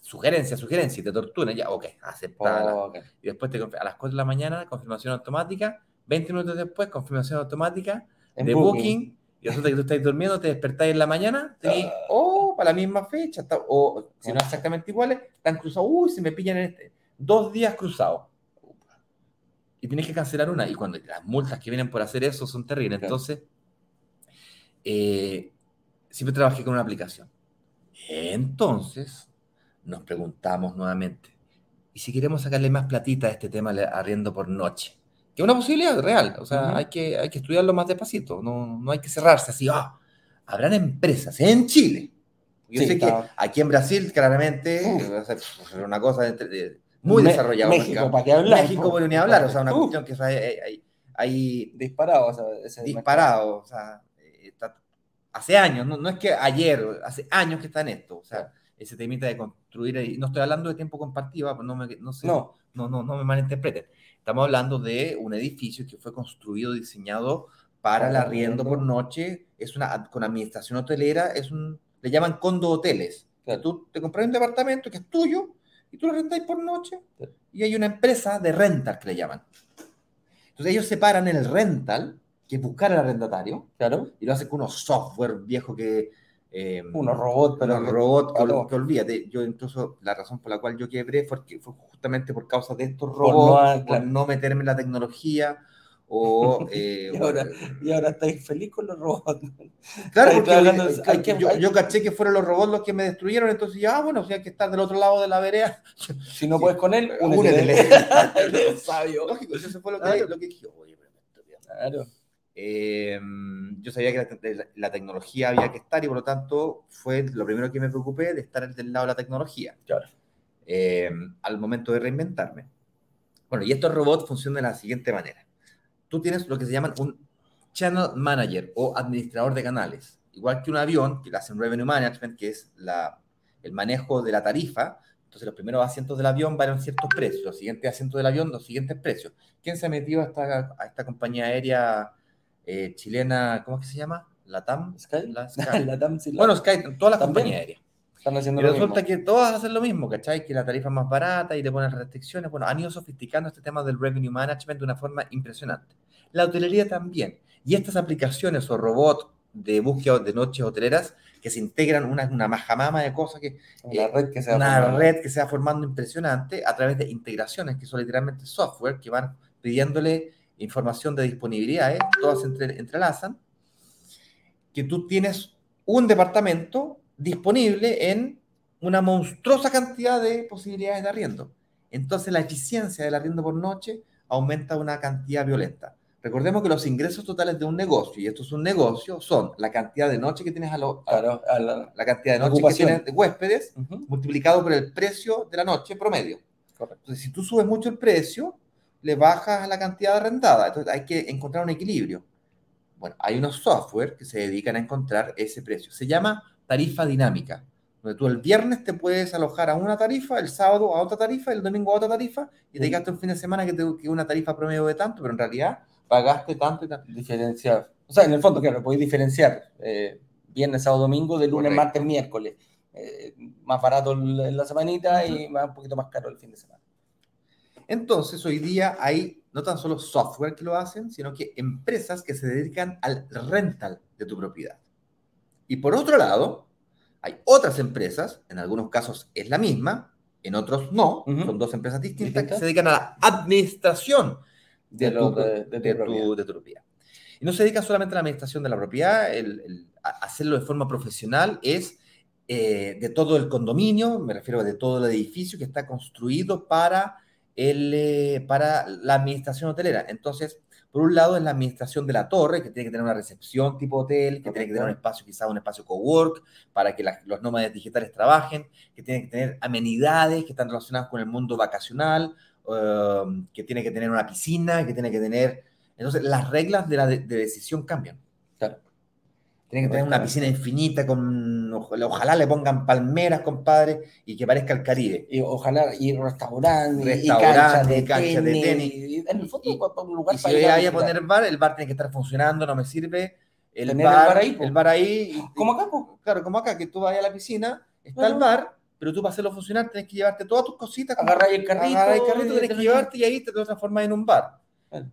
Sugerencia, sugerencia, y te torturan, ya, ok, aceptada.
Oh.
Y después te a las 4 de la mañana, confirmación automática, 20 minutos después, confirmación automática
En
de booking. Y resulta que tú estás durmiendo, te despertáis en la mañana, tenés, oh, para la misma fecha, está- o si no exactamente iguales, están cruzados, uy, se me pillan en este, dos días cruzados. Y tienes que cancelar una, y cuando las multas que vienen por hacer eso son terribles,
Claro.
entonces, eh, siempre trabajé con una aplicación. Entonces, nos preguntamos nuevamente, ¿y si queremos sacarle más platita a este tema de arriendo por noche? Que es una posibilidad real, o sea, hay, que, hay que estudiarlo más despacito, no, no hay que cerrarse así, ah, habrán empresas en Chile. Yo sé que aquí en Brasil, claramente, a ser una cosa de, muy desarrollada.
México, ¿para qué hablar?
México, bueno, ni hablar, o sea, una cuestión que hay, hay,
disparado,
o sea, disparado, o sea, hace años, no, no, es que ayer, hace años que está en esto, o sea, ese temita de construir, y no estoy hablando de tiempo compartido, no me, no, sé, no. No, no, no me malinterpreten, estamos hablando de un edificio que fue construido, diseñado para el arriendo por noche, es una, con administración hotelera, es un, le llaman condo hoteles, o sea, tú te compras un departamento que es tuyo, y tú lo rentáis por noche, y hay una empresa de rental que le llaman. Entonces ellos separan el rental que buscar al arrendatario, claro, y lo hace con unos software viejo que...
Eh, unos robots,
pero... Unos robots que, que, olvídate, yo incluso la razón por la cual yo quebré fue, fue justamente por causa de estos robots, por no, no meterme en la tecnología, o,
eh, y, ahora, y, ahora, estáis feliz con los robots.
Claro, porque hay, que, yo, yo, caché que fueron los robots los que me destruyeron, entonces ya, ah, bueno, o sea, hay que estar del otro lado de la vereda.
Si no puedes con él,
únetele. sabio. Lógico, eso fue lo que, lo que dije. Oye, claro. Eh, yo sabía que la, tecnología había que estar y por lo tanto fue lo primero que me preocupé de estar del lado de la tecnología. Eh, al momento de reinventarme. Bueno, y estos robots funcionan de la siguiente manera. Tú tienes lo que se llama un channel manager o administrador de canales. Igual que un avión, que hacen revenue management, que es la, el manejo de la tarifa. Entonces, los primeros asientos del avión valen ciertos precios, los siguientes asientos del avión, los siguientes precios. ¿Quién se ha metido a esta, a esta compañía aérea eh, chilena, ¿cómo es que se llama? ¿Latam?
¿Sky?
La, Bueno, Sky, todas las compañías aéreas.
Están haciendo
y resulta que todas hacen lo mismo, ¿cachai? Que la tarifa es más barata y te ponen restricciones. Bueno, han ido sofisticando este tema del revenue management de una forma impresionante. La hotelería también. Y estas aplicaciones o robots de búsqueda de noches hoteleras que se integran una, una majamama de cosas que
una, red, que se
una red que se va formando impresionante a través de integraciones que son literalmente software que van pidiéndole información de disponibilidades, todas se entrelazan, que tú tienes un departamento disponible en una monstruosa cantidad de posibilidades de arriendo. Entonces la eficiencia del arriendo por noche aumenta una cantidad violenta. Recordemos que los ingresos totales de un negocio, y esto es un negocio, son la cantidad de noche que tienes a, la, cantidad de noche que tienes de huéspedes multiplicado por el precio de la noche promedio. Entonces, si tú subes mucho el precio, le bajas la cantidad arrendada. Entonces hay que encontrar un equilibrio. Bueno, hay unos software que se dedican a encontrar ese precio. Se llama tarifa dinámica, donde tú el viernes te puedes alojar a una tarifa, el sábado a otra tarifa, el domingo a otra tarifa, y te gastas un fin de semana que te que una tarifa promedio de tanto, pero en realidad pagaste tanto y tanto.
Diferenciar. O sea, en el fondo, claro, podéis diferenciar eh, viernes, sábado, domingo, de lunes, martes, miércoles. Eh, más barato en la semanita y más, un poquito más caro el fin de semana.
Entonces, hoy día hay no tan solo software que lo hacen, sino que empresas que se dedican al rental de tu propiedad. Y por otro lado, hay otras empresas, en algunos casos es la misma, en otros no, son dos empresas distintas que se dedican a la administración de, tu, propiedad. Y no se dedica solamente a la administración de la propiedad, el, hacerlo de forma profesional es eh, de todo el condominio, me refiero a de todo el edificio que está construido para el, eh, para la administración hotelera. Entonces, por un lado es la administración de la torre, que tiene que tener una recepción tipo hotel, que tiene que tener un espacio, quizás un espacio cowork, para que los nómades digitales trabajen, que tiene que tener amenidades que están relacionadas con el mundo vacacional, um, que tiene que tener una piscina, que tiene que tener... Entonces, las reglas de la de decisión cambian. Tiene que tener una piscina infinita, con, ojalá le pongan palmeras, compadre, y que parezca el Caribe.
Y ojalá, y restaurantes,
restaurante, y cancha de, tenis. Y, en el fondo, un lugar y si voy a poner bar, el bar tiene que estar funcionando, no me sirve. El bar, el bar ahí.
como acá,
Claro, como acá, que tú vayas a la piscina, está el bar, pero tú para hacerlo funcionar tienes que llevarte todas tus cositas.
Agarrar el carrito. Agarrar
el carrito, tienes que llevarte y ahí te transformas en un bar.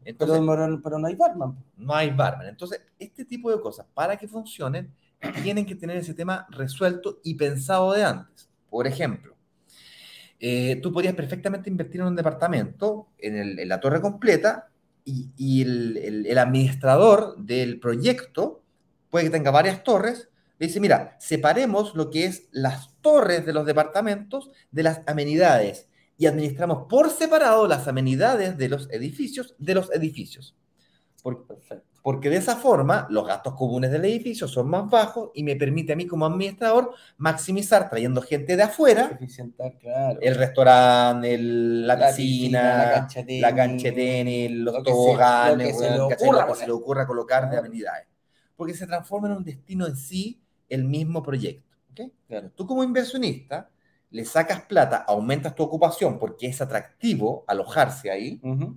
Entonces, pero, no hay barman.
No hay barman. Entonces, este tipo de cosas, para que funcionen, tienen que tener ese tema resuelto y pensado de antes. Por ejemplo, eh, tú podrías perfectamente invertir en un departamento, en, la torre completa, y, el, administrador del proyecto puede que tenga varias torres, le dice, mira, separemos lo que es las torres de los departamentos de las amenidades y administramos por separado las amenidades de los edificios de los edificios. Por- porque de esa forma los gastos comunes del edificio son más bajos y me permite a mí como administrador maximizar trayendo gente de afuera,
claro.
el restaurante, el- la,
La
piscina,
piscina, la cancha de tenis,
la cancha de tenis, los
lo que se-
toboganes,
lo que se
se le ocurra colocar de amenidades. Porque se transforma en un destino en sí el mismo proyecto. ¿ok?
Claro.
Tú como inversionista le sacas plata, aumentas tu ocupación porque es atractivo alojarse ahí,
Ujú.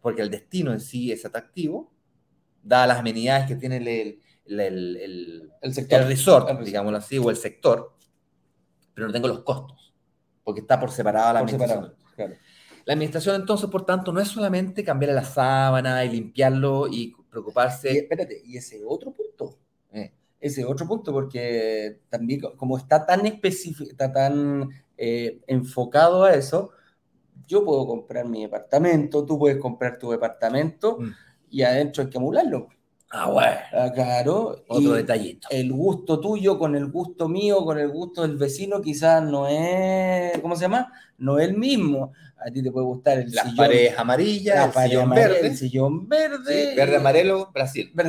porque el destino en sí es atractivo, dadas las amenidades que tiene el, el, el- el-
sector.
resort, digámoslo así, o el sector, pero no tengo los costos, porque está por separada la
Por
administración.
separado, claro.
La administración, entonces, por tanto, no es solamente cambiarle la sábana y limpiarlo y
Y
preocuparse.
espérate, y ese otro punto.
Eh,
Ese otro punto, porque también co- como está tan específico, está tan eh, enfocado a eso, yo puedo comprar mi departamento, tú puedes comprar tu departamento
Mm.
y adentro hay que emularlo.
Ah, bueno.
Ah, Claro.
Otro
y
detallito.
El gusto tuyo con el gusto mío, con el gusto del vecino, quizás no es, ¿cómo se llama? No es el mismo. A ti te puede gustar el
Las
sillón,
paredes amarillas,
la
el
pared
sillón
amarilla,
verde.
el sillón verde.
Sí, verde, amarelo, Brasil. Me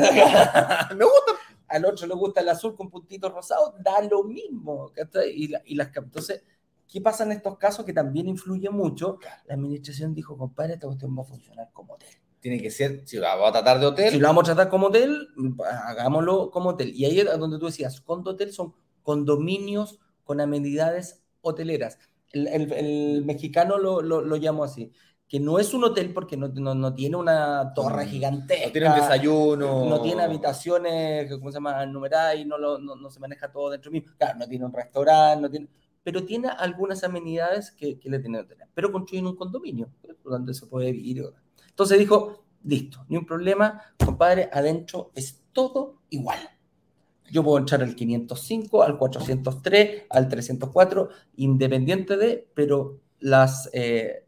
gusta.
Al otro le gusta el azul con puntitos rosados, da lo mismo. Y, la- y las, entonces, ¿qué pasa en estos casos que también influye mucho? La administración dijo, compadre, esta cuestión va a funcionar como hotel.
Tiene que ser, si vamos a tratar de hotel,
Si lo vamos a tratar como hotel, hagámoslo como hotel. Y ahí es donde tú decías, condo hotel son condominios con amenidades hoteleras. El, el- el mexicano lo, lo, lo llamo así, que no es un hotel porque no, no, no tiene una torre gigantesca.
no tiene un desayuno.
No tiene habitaciones, ¿cómo se llama?, numeradas y no, lo- no, no se maneja todo dentro mismo. Claro, no tiene un restaurante, no tiene, pero tiene algunas amenidades que, que le tienen que tener. Pero construyen un condominio donde se puede vivir. Entonces dijo, listo, ni un problema, compadre, adentro es todo igual. Yo puedo entrar al 505, al 403, al 304, independiente de, pero las, eh,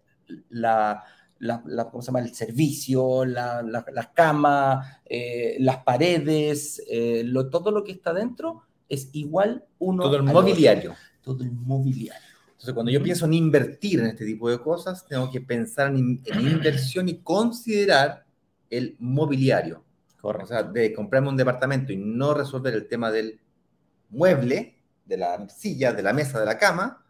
la, la- la- ¿cómo se llama? el servicio, la- la- las camas, eh, las paredes, eh, lo- todo lo que está dentro es igual uno
todo el
al otro.
mobiliario.
Todo el mobiliario.
Entonces, cuando yo pienso en invertir en este tipo de cosas, tengo que pensar en, en inversión y considerar el mobiliario. O sea, de comprarme un departamento y no resolver el tema del mueble, de la silla, de la mesa, de la cama,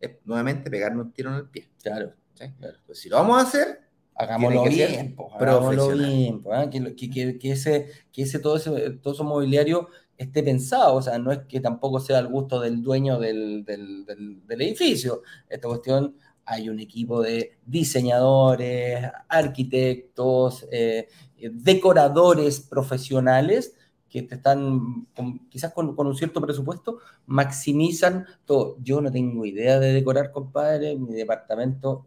es nuevamente pegarme un tiro en el pie.
Claro.
¿Sí? Pues si lo vamos a hacer,
Hagámoslo bien, po, hagámoslo
profesional.
bien, po, ¿ah? que, que- que- que ese, que ese todo ese todo ese mobiliario esté pensado, o sea, no es que tampoco sea al gusto del dueño del, del- del- del edificio. Esta cuestión, hay un equipo de diseñadores, arquitectos, eh, eh, decoradores profesionales que te están, con- quizás con, con un cierto presupuesto, maximizan todo. Yo no tengo idea de decorar, compadre, mi departamento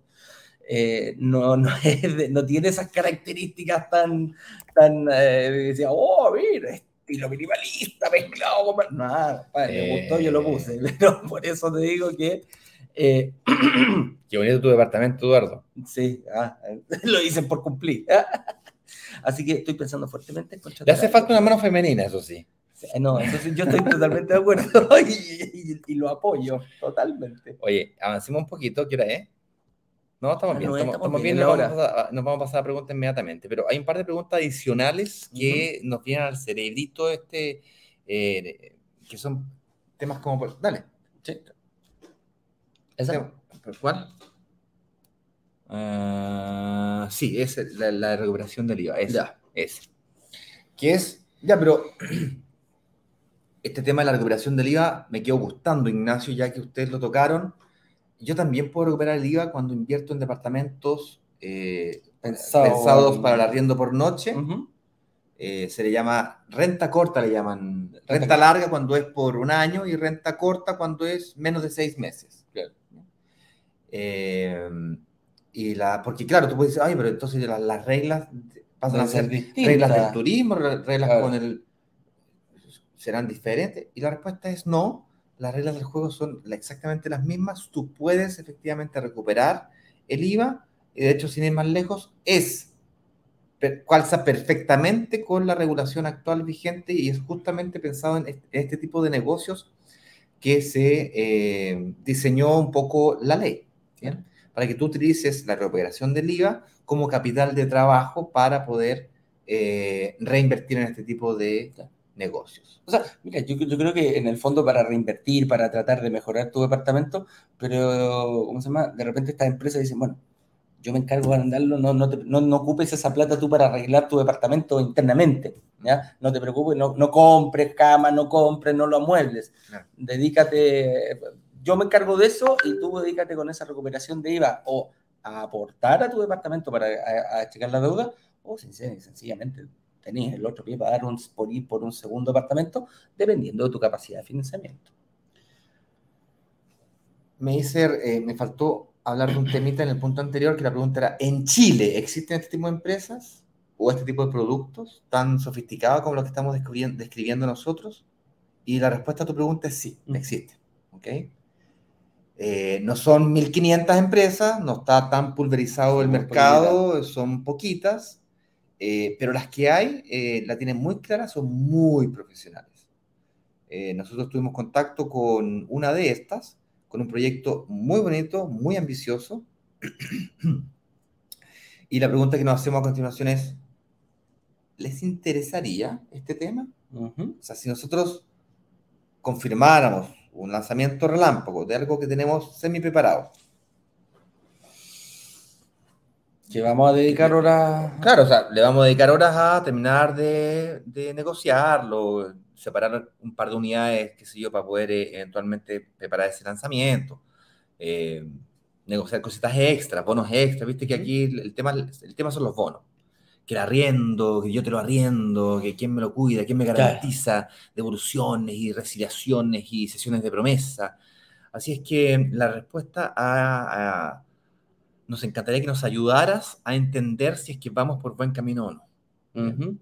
eh, no, no, es no tiene esas características tan, tan eh, decía, oh, mira, estilo minimalista mezclado con... Nada, padre, me gustó, yo lo puse, pero por eso te digo que eh,
qué bonito tu departamento, Eduardo.
sí, ah, lo dicen por cumplir. Así que estoy pensando fuertemente en
Le hace falta una mano femenina, eso sí.
Sí, No, entonces yo estoy totalmente de acuerdo y, y- y lo apoyo totalmente.
Oye, avancemos un poquito, ¿qué hora es? No, estamos
Ah,
bien, estamos,
bien,
nos vamos, a pasar, a- nos vamos a pasar a preguntas inmediatamente, pero hay un par de preguntas adicionales que nos vienen al cerebrito este, eh, que son temas como... por- Dale.
Sí. ¿Esa?
¿Cuál? Ah, sí, es la, la recuperación del IVA. Es,
Ya.
es. Que es, ya, pero este tema de la recuperación del IVA me quedó gustando, Ignacio, ya que ustedes lo tocaron. Yo también puedo recuperar el IVA cuando invierto en departamentos eh,
Pensado-
pensados para el arriendo por noche.
Ujú.
Eh, se le llama renta corta, le llaman
Renta
renta larga cuando es por un año y renta corta cuando es menos de seis meses. Eh, y la, porque claro, tú puedes decir, ay, pero entonces la- las reglas pasan a
Deben ser distintas.
reglas del turismo, re- reglas
Claro.
con el... serán diferentes. Y la respuesta es no, las reglas del juego son exactamente las mismas. Tú puedes efectivamente recuperar el IVA y de hecho, sin ir más lejos, es calza perfectamente con la regulación actual vigente y es justamente pensado en este, este tipo de negocios que se eh, diseñó un poco la ley. para que tú utilices la recuperación del IVA como capital de trabajo para poder eh, reinvertir en este tipo de negocios.
O sea, mira, yo, yo, creo que en el fondo para reinvertir, para tratar de mejorar tu departamento, pero, ¿cómo se llama? De repente estas empresas dicen, bueno, yo me encargo de andarlo, no, no, no, no, ocupes esa plata tú para arreglar tu departamento internamente, ¿ya? No te preocupes, no, no compres cama, no compres, no lo amuebles. Dedícate, yo me encargo de eso y tú dedícate con esa recuperación de IVA o a aportar a tu departamento para a, checar la deuda o sencillamente tenés el otro pie para dar un, por ir por un segundo departamento dependiendo de tu capacidad de financiamiento.
Me dice, eh, me faltó hablar de un temita en el punto anterior, que la pregunta era, ¿en Chile existen este tipo de empresas o este tipo de productos tan sofisticados como los que estamos describiendo nosotros? Y la respuesta a tu pregunta es sí, mm. existe. ¿okay? Eh, no son 1.500 empresas, no está tan pulverizado el mercado, son poquitas, eh, pero las que hay eh, la tienen muy clara, son muy profesionales. nosotros tuvimos contacto con una de estas, con un proyecto muy bonito, muy ambicioso. y la pregunta que nos hacemos a continuación es, ¿les interesaría este tema? O sea, si nosotros confirmáramos un lanzamiento relámpago de algo que tenemos semi preparado.
Que vamos a dedicar horas.
Claro, o sea, le vamos a dedicar horas a terminar de, de negociarlo, separar un par de unidades, qué sé yo, para poder eh, eventualmente preparar ese lanzamiento, eh, negociar cositas extras, bonos extras, viste que aquí el tema, el tema son los bonos. Que el arriendo, que yo te lo arriendo, que quién me lo cuida, quién me garantiza devoluciones y resiliaciones y sesiones de promesa. Así es que la respuesta a, nos encantaría que nos ayudaras a entender si es que vamos por buen camino o no.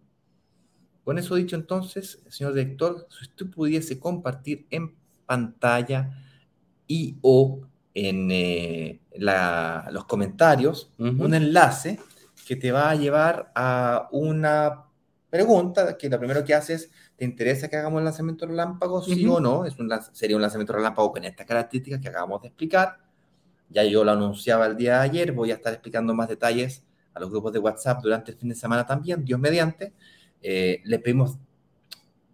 Con eso dicho entonces, señor director, si usted pudiese compartir en pantalla y o en eh, los comentarios un enlace que te va a llevar a una pregunta que lo primero que haces, ¿te interesa que hagamos el lanzamiento relámpago? Sí o no. Es un, sería un lanzamiento relámpago con estas características que acabamos de explicar. Ya yo lo anunciaba el día de ayer, voy a estar explicando más detalles a los grupos de WhatsApp durante el fin de semana también, Dios mediante. Eh, le pedimos,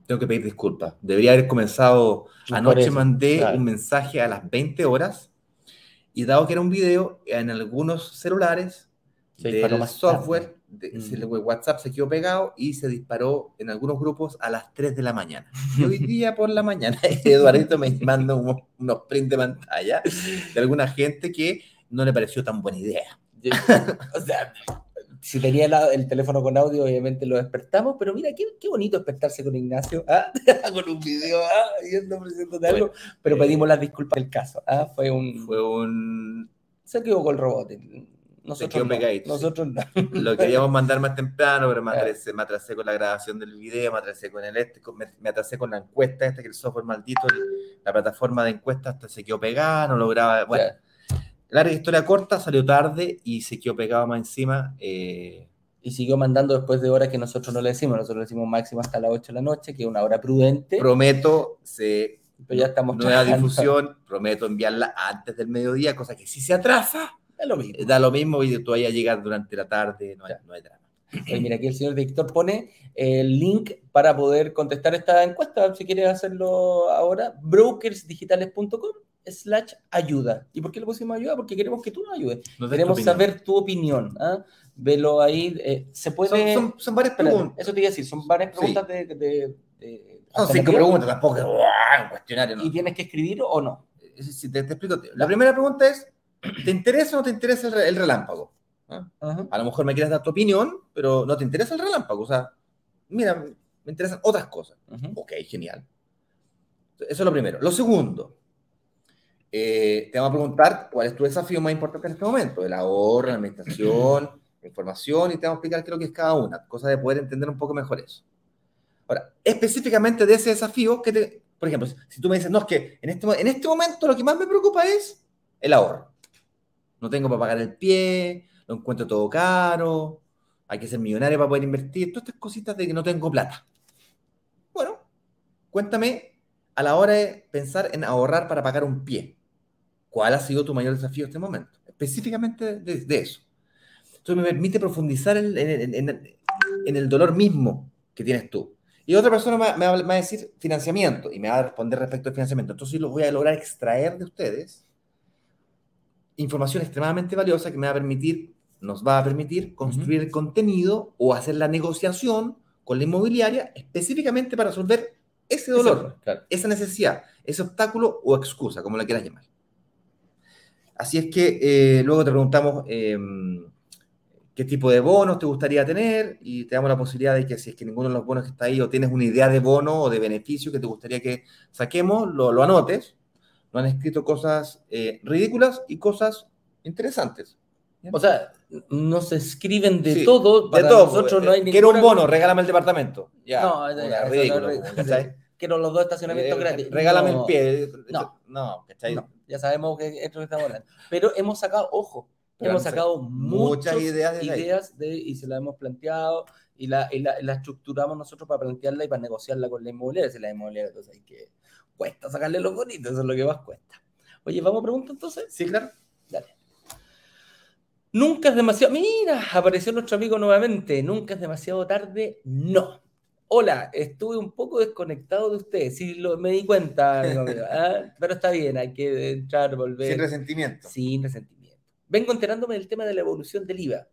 tengo que pedir disculpas, debería haber comenzado, anoche mandé un mensaje a las 20 horas y dado que era un video, en algunos celulares se del software, de, mm. WhatsApp se quedó pegado y se disparó en algunos grupos a las 3 de la mañana. Y hoy día por la mañana, Eduardo me manda unos, unos print de pantalla de alguna gente que no le pareció tan buena idea.
o sea, si tenía el, teléfono con audio, obviamente lo despertamos, pero mira, qué, qué bonito despertarse con Ignacio, ¿ah? con un video, ¿ah? yendo algo, pero pedimos las disculpas del caso. ¿ah? Fue un...
Fue un...
Se equivocó el robot. Nosotros, no, nosotros no.
Lo queríamos mandar más temprano, pero me atrasé, me atrasé, con la grabación del video, me atrasé con el este, me, atrasé con la encuesta esta, que el software maldito, la plataforma de encuestas hasta se quedó pegada, no lograba, bueno, Larga historia corta, salió tarde y se quedó pegado más encima. Eh,
y siguió mandando después de horas que nosotros no le decimos. Nosotros le decimos máximo hasta las 8 de la noche, que es una hora prudente.
Prometo, se, Pero ya estamos nueva difusión, prometo enviarla antes del mediodía, cosa que si se atrasa, da lo mismo, da lo mismo y tú vayas a llegar durante la tarde, no hay, no hay drama.
mira, aquí el señor Víctor pone el link para poder contestar esta encuesta, si quieres hacerlo ahora, brokersdigitales.com slash ayuda. ¿Y por qué le pusimos ayuda? Porque queremos que tú nos ayudes. queremos saber tu opinión. ¿ah? Velo ahí. Eh, se puede...
Son, son, varias preguntas.
Eso te iba a decir, son varias preguntas de, de,
Son cinco preguntas, tampoco un cuestionario.
¿Y tienes que escribir o no?
Si te, explico. La primera pregunta es, ¿te interesa o no te interesa el, relámpago? ¿Ah? A lo mejor me quieres dar tu opinión, pero no te interesa el relámpago. O sea, mira, me interesan otras cosas. Ok, genial. Eso es lo primero. Lo segundo, eh, te vamos a preguntar cuál es tu desafío más importante en este momento, el ahorro, la administración, la información, y te vamos a explicar qué es lo que es cada una, cosa de poder entender un poco mejor eso. Ahora, específicamente de ese desafío, que te, por ejemplo, si tú me dices, no, es que en este, en este momento lo que más me preocupa es el ahorro. No tengo para pagar el pie, lo encuentro todo caro, hay que ser millonario para poder invertir, todas estas cositas de que no tengo plata. Bueno, cuéntame a la hora de pensar en ahorrar para pagar un pie. ¿Cuál ha sido tu mayor desafío en este momento? Específicamente de, de eso. Entonces me permite profundizar en, en- en- en el dolor mismo que tienes tú. Y otra persona me, va me va a decir financiamiento y me va a responder respecto al financiamiento. Entonces lo voy a lograr extraer de ustedes información extremadamente valiosa que me va a permitir, nos va a permitir construir el contenido o hacer la negociación con la inmobiliaria específicamente para resolver ese dolor,
Claro.
esa necesidad, ese obstáculo o excusa, como la quieras llamar. Así es que eh, luego te preguntamos eh, qué tipo de bonos te gustaría tener y te damos la posibilidad de que si es que ninguno de los bonos que está ahí o tienes una idea de bono o de beneficio que te gustaría que saquemos, lo, lo anotes. Nos han escrito cosas eh, ridículas y cosas interesantes.
O sea, nos escriben de
Sí,
todo.
De
Para
todo.
nosotros no hay
Quiero un bono, regálame el departamento. Ya,
No, ya,
ridículo.
Quiero los dos estacionamientos
Eh,
gratis.
Regálame
No,
el pie.
No.
No, ¿cachai?
no, ya sabemos que es lo que estamos hablando. Pero hemos sacado, ojo,
Pero
hemos sacado
muchas ideas
ideas,
desde ahí.
de, y se las hemos planteado y la, y la, la estructuramos nosotros para plantearla y para negociarla con la inmobiliaria. Si la inmobiliaria, entonces hay que cuesta sacarle los bonitos, eso es lo que más cuesta. Oye, ¿vamos a preguntar entonces?
Sí, claro.
Dale. Nunca es demasiado. Mira, apareció nuestro amigo nuevamente. Nunca es demasiado tarde. No. Hola, estuve un poco desconectado de usted. Sí, lo, me di cuenta, amigo ¿ah? pero está bien, hay que entrar, volver.
Sin resentimiento.
Sin resentimiento. Vengo enterándome del tema de la evolución del IVA.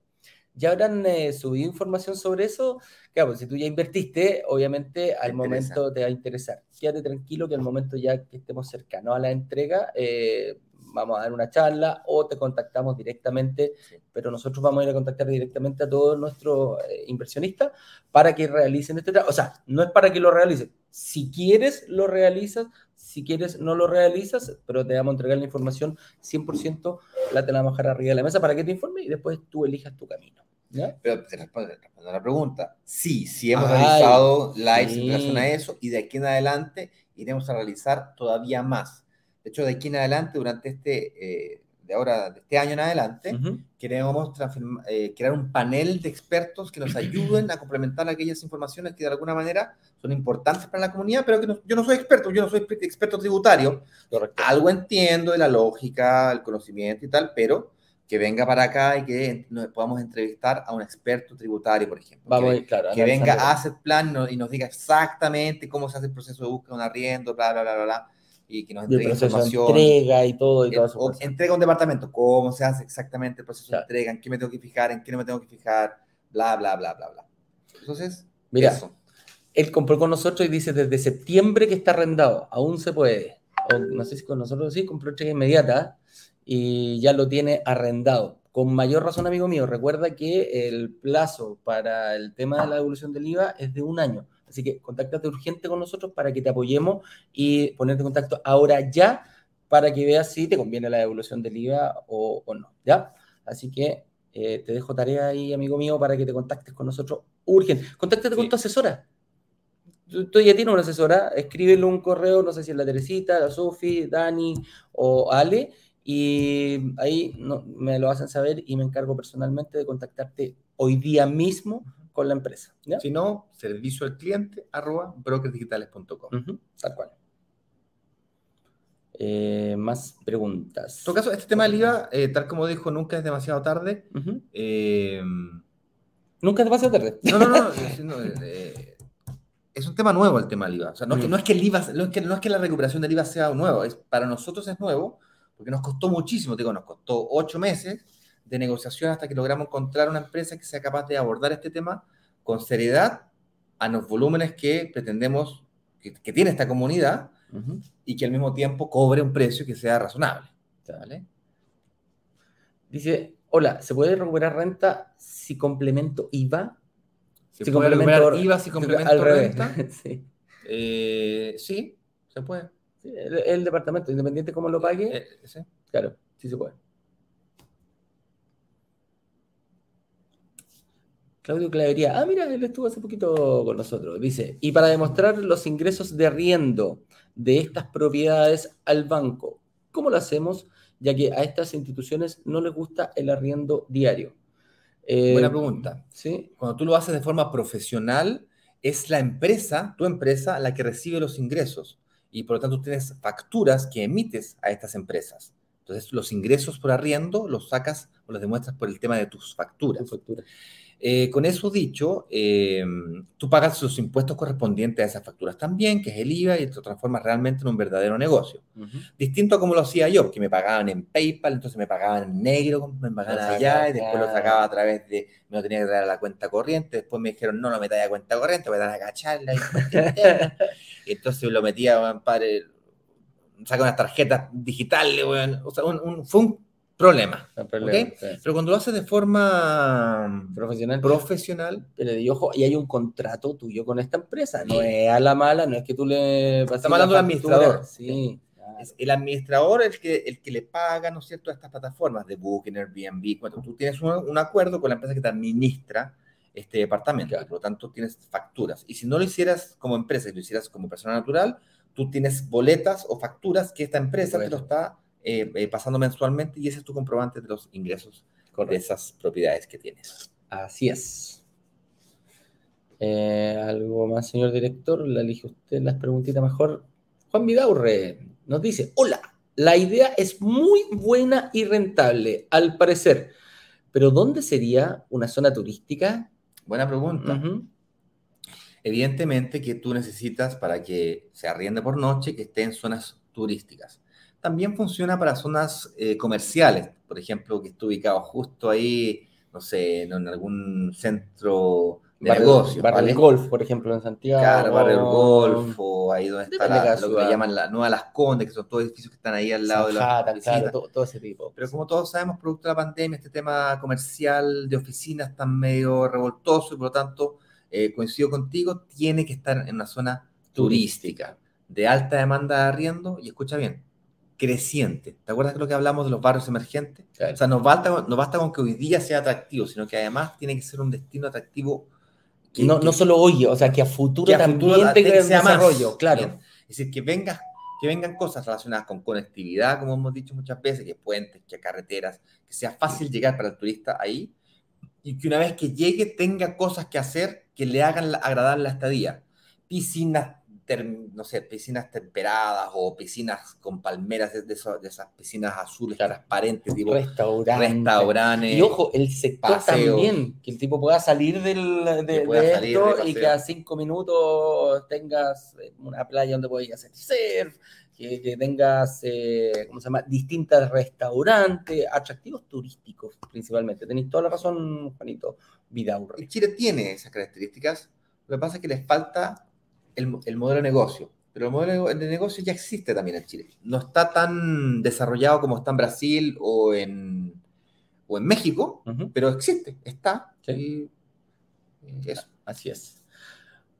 ¿Ya habrán eh, subido información sobre eso? Claro, pues, si tú ya invertiste, obviamente al momento te va a interesar. Quédate tranquilo que al momento ya que estemos cercanos a la entrega, eh, vamos a dar una charla o te contactamos directamente, pero nosotros vamos a ir a contactar directamente a todos nuestros eh, inversionistas para que realicen este trabajo. O sea, no es para que lo realicen. Si quieres, lo realizas. Si quieres, no lo realizas, pero te vamos a entregar la información 100%, la te la vamos a dejar arriba de la mesa para que te informe y después tú elijas tu camino. ¿ya?
Pero te respondo, respondo a la pregunta. Sí, sí hemos
Ay,
realizado lives
sí.
en relación a eso y de aquí en adelante iremos a realizar todavía más. De hecho, de aquí en adelante, durante este, eh, de ahora, de este año en adelante,
Ujú.
queremos transform- eh, crear un panel de expertos que nos ayuden a complementar aquellas informaciones que de alguna manera son importantes para la comunidad, pero que no- yo no soy experto, yo no soy experto tributario, algo entiendo de la lógica, el conocimiento y tal, pero que venga para acá y que nos podamos entrevistar a un experto tributario, por ejemplo.
Vamos
que,
claro.
que venga a Asset Plan y nos- y nos diga exactamente cómo se hace el proceso de búsqueda de un arriendo, bla, bla, bla, bla, bla, y que nos
el
entregue
proceso
información.
entrega y todo y
Eh,
todo
o entrega un departamento, cómo se hace exactamente el proceso
Claro.
de entrega, en qué me tengo que fijar, en qué no me tengo que fijar, bla, bla, bla, bla, bla. Entonces,
Mira,
eso.
él compró con nosotros y dice desde septiembre que está arrendado, aún se puede. O no sé si con nosotros sí, compró entrega inmediata y ya lo tiene arrendado. Con mayor razón, amigo mío, recuerda que el plazo para el tema de la devolución del IVA es de un año. Así que contáctate urgente con nosotros para que te apoyemos y ponerte en contacto ahora ya para que veas si te conviene la devolución del IVA o, o no. ¿Ya? Así que eh, te dejo tarea ahí, amigo mío, para que te contactes con nosotros urgente. Contáctate con
Sí.
tu asesora. Tú, tú ya tienes una asesora, escríbele un correo, no sé si es la Teresita, la Sofi, Dani o Ale, y ahí no- me lo hacen saber y me encargo personalmente de contactarte hoy día mismo con la empresa. ¿ya?
Si no, servicio al cliente arroba brokersdigitales.com. En
tal cual. Eh, más preguntas.
todo caso, este tema del IVA, eh, tal como dijo, nunca es demasiado tarde. Eh,
Nunca te pasa tarde.
no, no, no. es, no, es un tema nuevo el tema del IVA. O sea, no, es que, no, es que el IVA, no, es que, no es que la recuperación del IVA sea nuevo. Es, para nosotros es nuevo porque nos costó muchísimo. Digo, nos costó ocho meses de negociación hasta que logramos encontrar una empresa que sea capaz de abordar este tema con seriedad a los volúmenes que pretendemos que, que tiene esta comunidad
Ujú.
y que al mismo tiempo cobre un precio que sea razonable. ¿vale?
Dice, hola, ¿se puede recuperar renta si complemento IVA?
¿Se
Si
puede
complemento-
recuperar IVA si complemento
Al revés.
renta?
sí.
Eh, sí, se puede.
El, el departamento, independiente cómo lo pague,
Eh, sí.
claro, sí se puede. Claudio Clavería, ah, mira, él estuvo hace poquito con nosotros. Dice, y para demostrar los ingresos de arriendo de estas propiedades al banco, ¿cómo lo hacemos? Ya que a estas instituciones no les gusta el arriendo diario. Eh,
Buena pregunta.
Sí,
Cuando tú lo haces de forma profesional, es la empresa, tu empresa, la que recibe los ingresos. Y por lo tanto tienes facturas que emites a estas empresas. Entonces Entonces, los ingresos por arriendo los sacas o los demuestras por el tema de tus facturas. Eh, con eso dicho, eh, tú pagas los impuestos correspondientes a esas facturas también, que es el IVA, y te transformas realmente en un verdadero negocio. Distinto a como lo hacía yo, que me pagaban en PayPal, entonces me pagaban en negro, me pagaban allá, y después lo sacaba a través de, me lo tenía que traer a la cuenta corriente, después me dijeron, no, lo metáis a cuenta corriente, a dar a agacharla, y, entonces lo metía, padre, saca unas tarjetas digitales, o sea, un, fue un problema. Pero cuando lo haces de forma
profesional,
profesional
pero y ojo, y hay un contrato tuyo con esta empresa, no es a la mala, no es que tú le
Estamos hablando del administrador.
Sí.
Es el administrador el que, el que le paga, ¿no es cierto?, a estas plataformas de Booking, Airbnb. Cuando tú tienes un, acuerdo con la empresa que te administra este departamento, por lo tanto tienes facturas. Y si no lo hicieras como empresa, si lo hicieras como persona natural, tú tienes boletas o facturas que esta empresa te lo está eh, eh, pasando mensualmente y ese es tu comprobante de los ingresos de esas propiedades que tienes.
Así es. Eh, ¿Algo más, señor director? La elige usted las preguntitas mejor. Juan Vidaurre nos dice, hola, la idea es muy buena y rentable, al parecer, pero ¿dónde sería una zona turística?
Buena pregunta. Evidentemente que tú necesitas para que se arriende por noche que esté en zonas turísticas. También funciona para zonas eh, comerciales, por ejemplo, que esté ubicado justo ahí, no sé, en algún centro de
barrio,
negocios.
Barrio del Golf, por ejemplo, en Santiago.
Claro, Barrio del Golf, o ahí donde está lo que llaman la Nueva Las Condes, que son todos edificios que están ahí al lado de la
claro, todo, todo, ese tipo.
Pero como todos sabemos, producto de la pandemia, este tema comercial de oficinas está medio revoltoso y por lo tanto eh, coincido contigo, tiene que estar en una zona turística, de alta demanda de arriendo, y escucha bien, creciente. ¿Te acuerdas de lo que hablamos de los barrios emergentes? O sea, no basta, no basta con que hoy día sea atractivo, sino que además tiene que ser un destino atractivo.
no, no solo hoy, o sea, que a futuro también tenga desarrollo, claro.
Es decir, que venga que vengan cosas relacionadas con conectividad, como hemos dicho muchas veces, que puentes, que carreteras, que sea fácil llegar para el turista ahí y que una vez que llegue tenga cosas que hacer que le hagan agradar la estadía. Piscinas, no sé, piscinas temperadas o piscinas con palmeras de, esas piscinas azules transparentes,
tipo
restaurantes.
Y ojo, el sector también, que el tipo pueda salir del, de, esto y que a cinco minutos tengas una playa donde puedas hacer surf, que, tengas, eh, ¿cómo se llama?, distintos restaurantes, atractivos turísticos principalmente. Tenéis toda la razón, Juanito Vidaurre.
Chile tiene esas características, lo que pasa es que les falta el, modelo de negocio. Pero el modelo de negocio ya existe también en Chile. No está tan desarrollado como está en Brasil o en, o en México, pero existe, está.
Sí. eso. Así es.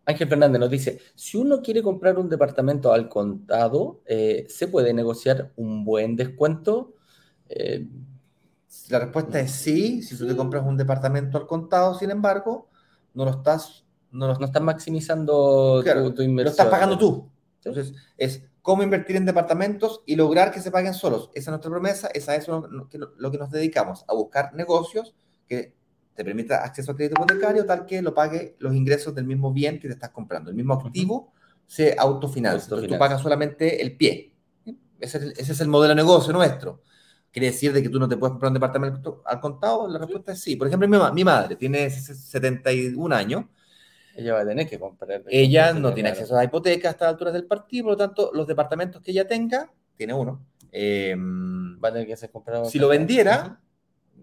Ángel Fernández nos dice, si uno quiere comprar un departamento al contado, eh, ¿se puede negociar un buen descuento?
Eh, la respuesta es sí, si tú te compras un departamento al contado, sin embargo, no lo estás...
No, lo, estás maximizando
tu, inversión. Lo estás pagando tú. Entonces, es cómo invertir en departamentos y lograr que se paguen solos. Esa es nuestra promesa, esa es lo, lo que nos dedicamos, a buscar negocios que te permite acceso a crédito hipotecario tal que lo pague los ingresos del mismo bien que te estás comprando. El mismo activo se autofinancia. Entonces tú pagas solamente el pie. Ese es el, modelo de negocio nuestro. ¿Quiere decir de que tú no te puedes comprar un departamento al contado? La respuesta es sí. Por ejemplo, mi, madre tiene 71 años.
Ella va a tener que comprar.
Ella no tiene acceso a la hipoteca a estas alturas del partido, por lo tanto, los departamentos que ella tenga, tiene uno.
Em, va a tener que ser comprado.
Si lo vendiera,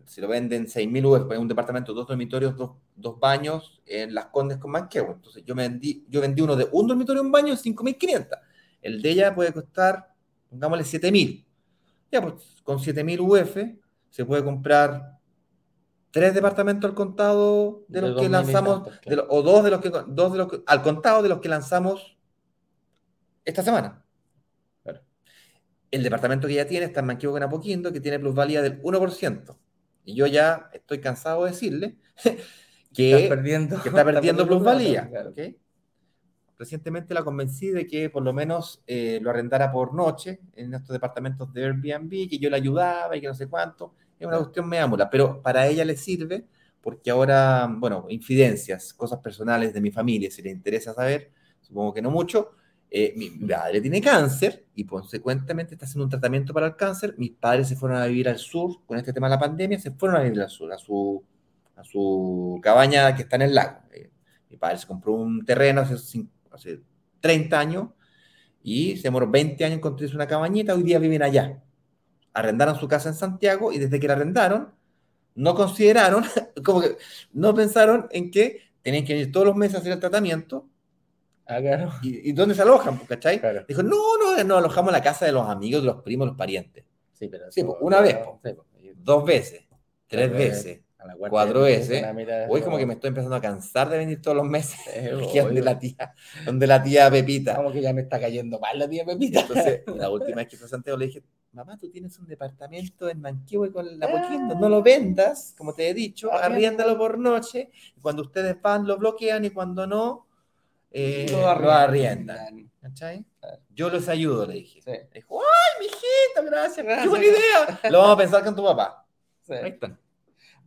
si lo venden 6.000 UF, un departamento, dos dormitorios, dos, dos, baños en Las Condes con Manquehue. Entonces yo, vendí, yo vendí uno de un dormitorio, un baño, en 5.500. El de ella puede costar, pongámosle 7.000. Ya, pues con 7.000 UF se puede comprar tres departamentos al contado de, los que lanzamos, o dos de los que, dos de los que, al contado de los que lanzamos esta semana. El departamento que ya tiene está en Manquehue con Apoquindo, que tiene plusvalía del 1%. Y yo ya estoy cansado de decirle que, está perdiendo, que está perdiendo plusvalía. Recientemente la convencí de que por lo menos eh, lo arrendara por noche en estos departamentos de Airbnb, que yo le ayudaba y que no sé cuánto. Es una cuestión me ámula, pero para ella le sirve porque ahora, bueno, infidencias, cosas personales de mi familia, si le interesa saber, supongo que no mucho, eh, mi padre tiene cáncer y consecuentemente está haciendo un tratamiento para el cáncer. Mis padres se fueron a vivir al sur con este tema de la pandemia, se fueron a vivir al sur, a su, a su cabaña que está en el lago. Eh, mi padre se compró un terreno hace, hace 30 años y se demoró 20 años en construirse una cabañita. Hoy día viven allá. Arrendaron su casa en Santiago y desde que la arrendaron, no consideraron, como que no pensaron en que tenían que venir todos los meses a hacer el tratamiento
Ah, claro.
¿Y, y dónde se alojan? ¿Cachai?
Claro.
Dijo, no, no, nos alojamos en la casa de los amigos, de los primos, los parientes.
Sí, pero
Sí, pues, una vez, po.
Sí,
Dos veces, tres veces, cuatro veces. Hoy como que me estoy empezando a cansar de venir todos los meses. Aquí donde la tía, donde la tía Pepita.
Como que ya me está cayendo mal la tía Pepita.
Entonces, la última vez que fui a Santiago le dije, mamá, tú tienes un departamento en Manquehue con la Poquindo, no lo vendas, como te he dicho,
Ah,
arriéndalo por noche. Cuando ustedes van, lo bloquean y cuando no, eh,
Lo
lo
arriendan.
¿Cachai? Yo les ayudo, le dije.
Sí,
Dijo, ¡ay, mijito, gracias!
Gracias.
¡Qué buena idea! Lo vamos a pensar con tu papá.
sí.
Ahí está.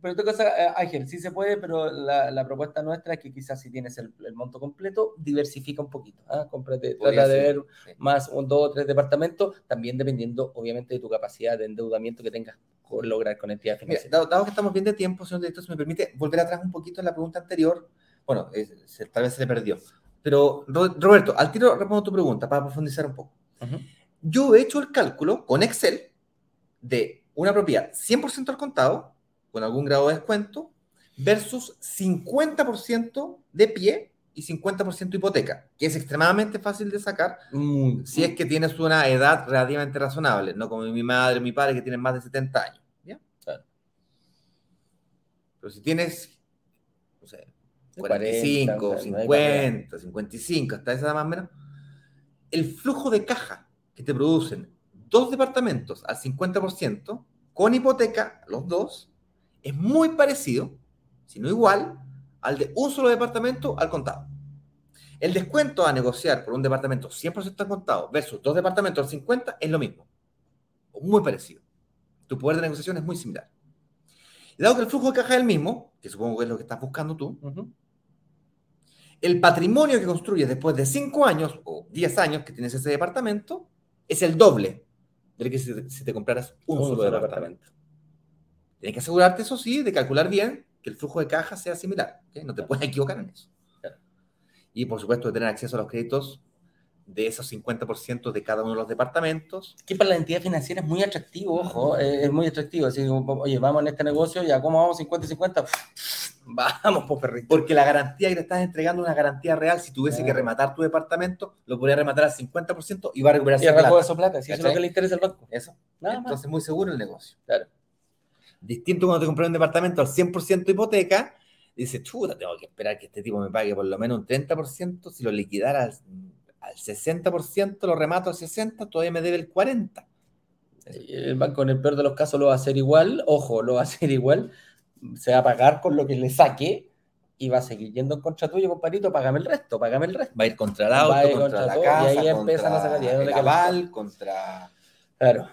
Pero otra cosa, eh, Ángel, sí se puede, pero la, la propuesta nuestra es que quizás si tienes el, el monto completo, diversifica un poquito. ¿ah? Cómprate, trata de ver
sí.
más un, dos o tres departamentos, también dependiendo, obviamente, de tu capacidad de endeudamiento que tengas por lograr con entidades financieras.
dado, dado que estamos bien de tiempo, señor director, si me permite volver atrás un poquito en la pregunta anterior. Bueno, es- se- tal vez se le perdió. Pero, Ro- Roberto, al tiro respondo tu pregunta para profundizar un poco.
Ujú.
Yo he hecho el cálculo con Excel de una propiedad 100% al contado, con algún grado de descuento, versus 50% de pie y 50% hipoteca, que es extremadamente fácil de sacar
Muy-
si es que tienes una edad relativamente razonable, no como mi madre o mi padre que tienen más de 70 años. ¿ya?
Claro.
Pero si tienes, no sé,
40,
45,
o sea, no hay barrera.
50, 55, hasta esa edad más o menos, el flujo de caja que te producen dos departamentos al 50%, con hipoteca, los dos, es muy parecido, si no igual, al de un solo departamento al contado. El descuento a negociar por un departamento 100% al contado versus dos departamentos al 50 es lo mismo. Muy parecido. Tu poder de negociación es muy similar. Y dado que el flujo de caja es el mismo, que supongo que es lo que estás buscando tú, el patrimonio que construyes después de 5 años o 10 años que tienes ese departamento es el doble del que si te, si te compraras un, solo, departamento. Tienes que asegurarte, eso sí, de calcular bien que el flujo de caja sea similar. ¿ok? No te puedes equivocar en eso.
Claro.
Y por supuesto, de tener acceso a los créditos de esos 50% de cada uno de los departamentos.
Que para la entidad financiera es muy atractivo, ojo, eh, es muy atractivo. Así oye, vamos en este negocio, ya, ¿cómo vamos 50 y 50? Vamos, po perrito.
Porque la garantía que le estás entregando es una garantía real. Si tuviese que rematar tu departamento, lo podría rematar al 50% y va a recuperar
Y
su plata.
eso plata, si eso es lo que le interesa al banco.
Eso.
Nada más.
Entonces, muy seguro el negocio.
Claro.
Distinto cuando te compras un departamento al 100% hipoteca, dices, chuta, tengo que esperar que este tipo me pague por lo menos un 30%. Si lo liquidara al, al 60%, lo remato al 60%, todavía me debe el 40%.
El banco en el peor de los casos lo va a hacer igual, ojo, lo va a hacer igual, se va a pagar con lo que le saque y va a seguir yendo en contra tuyo, compadrito, págame el resto, págame el resto.
Va a ir contra el auto, contra,
contra
la
todo, y
casa,
ahí
contra
empiezan a sacar, y ahí
el aval, contra...
Claro.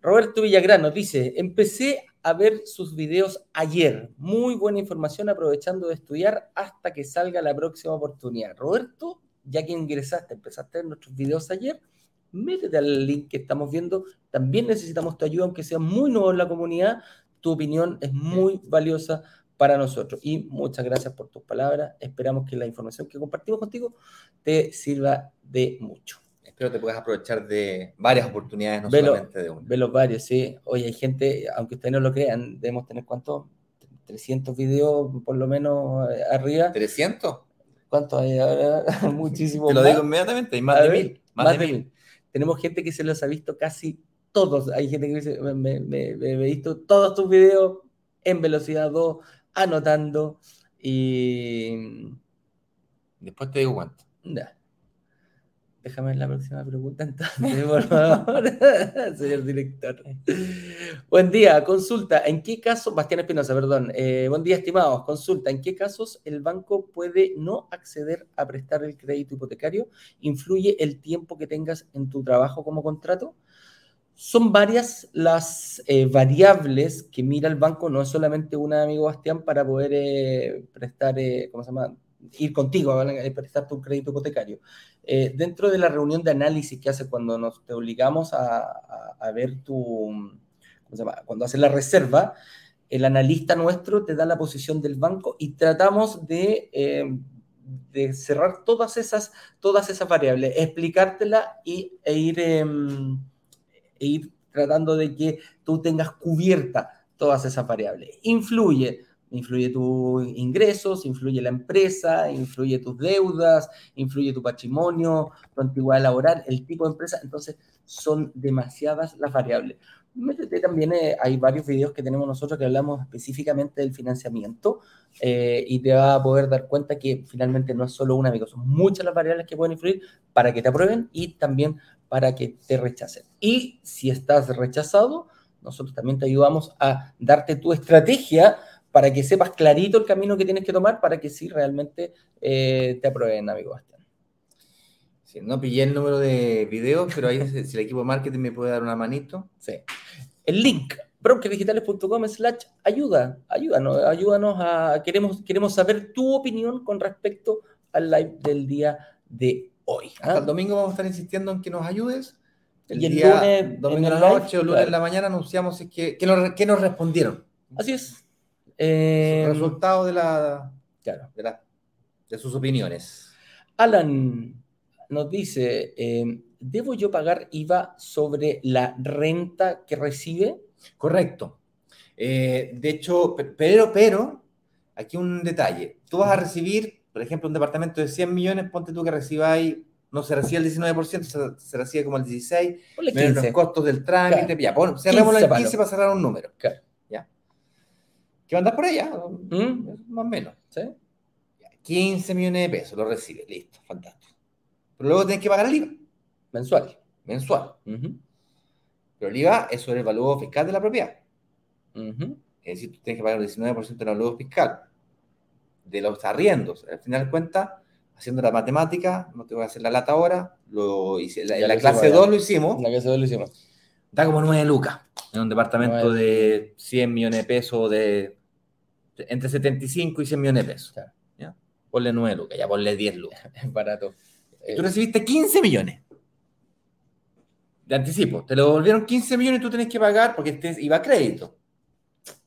Roberto Villagrán nos dice, empecé a ver sus videos ayer, muy buena información aprovechando de estudiar hasta que salga la próxima oportunidad. Roberto, ya que ingresaste, empezaste a ver nuestros videos ayer, métete al link que estamos viendo, también necesitamos tu ayuda, aunque sea muy nuevo en la comunidad, tu opinión es muy valiosa para nosotros. Y muchas gracias por tus palabras, esperamos que la información que compartimos contigo te sirva de mucho.
Espero te puedas aprovechar de varias oportunidades, no
Velo.
solamente de una.
Ve los varios, sí. Oye, hay gente, aunque ustedes no lo crean, debemos tener cuántos, 300 videos por lo menos eh, arriba.
¿300?
¿Cuántos hay ahora? Muchísimos
Te lo
más.
digo inmediatamente, hay más de
ver,
mil. Más, de mil.
Tenemos gente que se los ha visto casi todos. Hay gente que dice, me, he visto todos tus videos en velocidad 2, anotando y...
Después te digo cuánto.
Ya. Déjame la próxima pregunta entonces, por favor, señor director. Buen día, consulta, ¿en qué caso, Bastián Espinosa, perdón, eh, buen día, estimados, consulta, ¿en qué casos el banco puede no acceder a prestar el crédito hipotecario? ¿Influye el tiempo que tengas en tu trabajo como contrato? Son varias las eh, variables que mira el banco, no es solamente una, amigo Bastián, para poder eh, prestar, ¿cómo se llama? Ir contigo a prestarte un crédito hipotecario. Eh, dentro de la reunión de análisis que hace cuando nos te obligamos a, a, ver tu, ¿cómo se llama? Cuando haces la reserva, el analista nuestro te da la posición del banco y tratamos de, eh, de cerrar todas esas, todas esas variables, explicártela y, e, ir, em, e ir tratando de que tú tengas cubierta todas esas variables. Influye influye tus ingresos, influye la empresa, influye tus deudas, influye tu patrimonio, tu antigüedad laboral, el tipo de empresa. Entonces, son demasiadas las variables. Métete también, eh, hay varios videos que tenemos nosotros que hablamos específicamente del financiamiento eh, y te va a poder dar cuenta que finalmente no es solo una, amigo, son muchas las variables que pueden influir para que te aprueben y también para que te rechacen. Y si estás rechazado, nosotros también te ayudamos a darte tu estrategia para que sepas clarito el camino que tienes que tomar para que sí realmente eh, te aprueben, amigo Bastián.
Sí, no pillé el número de videos, pero ahí si el equipo de marketing me puede dar una manito.
Sí. El link, brokerdigitales.com slash ayuda, ayúdanos, ayúdanos a, queremos, queremos saber tu opinión con respecto al live del día de hoy.
¿ah? Hasta el domingo vamos a estar insistiendo en que nos ayudes. El, y el día, lunes, domingo en la noche o lunes en la mañana anunciamos que, que, nos, que nos respondieron.
Así es.
Eh, resultado de, la, claro. de, sus opiniones.
Alan nos dice, em, ¿debo yo pagar IVA sobre la renta que recibe?
Correcto. Eh, de hecho, pero, pero, aquí un detalle. Tú vas a recibir, por ejemplo, un departamento de 100 millones, ponte tú que recibáis, no se recibe el 19%, se, recibe como el 16%, menos los costos del trámite, ya, cerremos el 15 para cerrar un número. Claro. ¿Qué va a por allá? ¿Mm? Más o menos. ¿sí? 15 millones de pesos lo recibe, listo, fantástico. Pero luego tienes que pagar el IVA.
Mensual.
Mensual. Pero el IVA es sobre el valor fiscal de la propiedad. Es decir, tú tienes que pagar el 19% del valor fiscal de los arriendos. Al final de cuentas, haciendo la matemática, no te voy a hacer la lata ahora, lo hice, la, en la clase 2 lo hicimos.
En la clase 2 lo hicimos
da como 9 lucas en un departamento de 100 millones de pesos, de entre 75 y 100 millones de pesos. ¿ya? Ponle 9 lucas, ya ponle 10 lucas.
Es barato.
tú recibiste 15 millones de anticipo. Te lo devolvieron 15 millones y tú tienes que pagar porque este iba a crédito.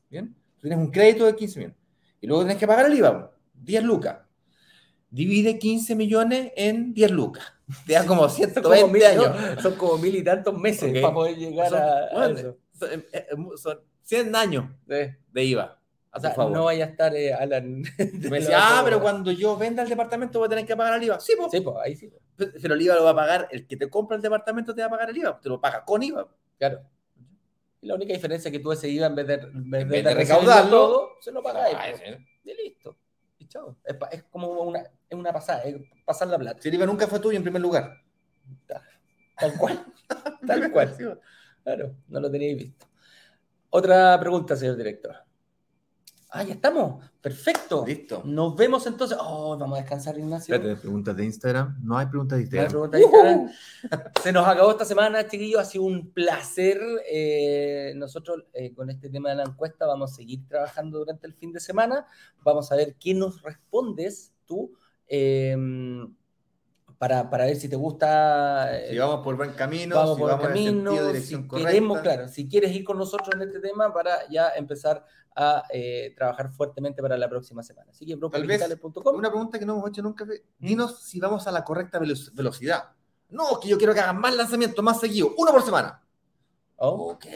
¿Bien? Tú tienes un crédito de 15 millones. Y luego tienes que pagar el IVA, 10 lucas. Divide 15 millones en 10 lucas. Te da como 120 años.
Son como mil y tantos meses para poder llegar a, eso.
Eh, eh, son, 100 años de, IVA.
O sea, no vaya a estar eh, Alan.
Me decía, ah, pero cuando yo venda el departamento voy a tener que pagar el IVA. Sí, pues.
Sí, pues, ahí sí.
Pero el IVA lo va a pagar, el que te compra el departamento te va a pagar el IVA, te lo paga con IVA.
Claro. Y la única diferencia es que tú ese IVA, en vez de, en vez de, recaudarlo, todo, se lo pagas. Ah, y listo. Chao. Es, es como una, es una pasada, es pasar la plata.
Si el IVA nunca fue tuyo en primer lugar.
Tal cual. Tal cual. Claro, no lo teníais visto. Otra pregunta, señor director. Ah, ya estamos. Perfecto.
Listo.
Nos vemos entonces. Oh, vamos a descansar, Ignacio.
Espérate, preguntas de Instagram. No hay preguntas de Instagram.
No hay preguntas de Instagram. Se nos acabó esta semana, chiquillos. Ha sido un placer. Eh, nosotros eh, con este tema de la encuesta vamos a seguir trabajando durante el fin de semana. Vamos a ver qué nos respondes tú. Em, para, para, ver si te gusta.
Si eh, vamos por buen camino,
vamos si por vamos camino, si queremos, claro, si quieres ir con nosotros en este tema para ya empezar a eh, trabajar fuertemente para la próxima semana. Así que
Una pregunta que no hemos hecho nunca, ¿Mm? dinos si vamos a la correcta velocidad. No, que yo quiero que hagan más lanzamientos, más seguidos, uno por semana.
Oh.
Ok.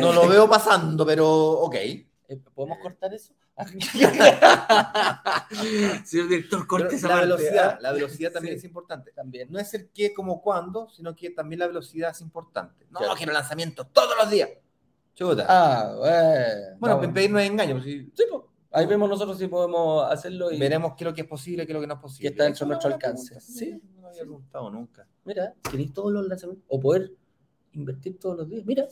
no lo veo pasando, pero ok.
Eh, ¿Podemos cortar eso? Señor director, corte esa
la velocidad, la velocidad también es importante.
También.
No es el qué como cuándo, sino que también la velocidad es importante. No, quiero lanzamiento todos los días.
Chuta. Ah,
bueno. Bueno, no. pedir no es engaño. Pues, sí,
pues. Ahí vemos nosotros si podemos hacerlo y
veremos qué es lo que es posible, qué es lo que no es posible.
Que está dentro de nuestro alcance.
Sí, no había preguntado nunca.
Mira, queréis todos los lanzamientos o poder invertir todos los días. Mira,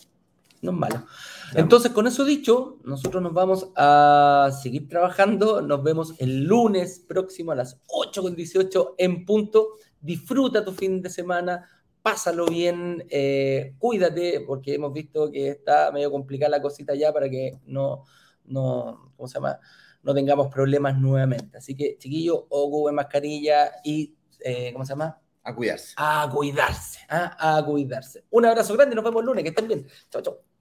no es malo. Entonces, con eso dicho, nosotros nos vamos a seguir trabajando. Nos vemos el lunes próximo a las 8.18 en punto. Disfruta tu fin de semana, pásalo bien, eh, cuídate, porque hemos visto que está medio complicada la cosita ya para que no, no, ¿cómo se llama? no tengamos problemas nuevamente. Así que, chiquillos, ocupen mascarilla y, eh, ¿cómo se llama?
A cuidarse.
A cuidarse, ¿ah? a cuidarse. Un abrazo grande, nos vemos el lunes, que estén bien. Chao, chao.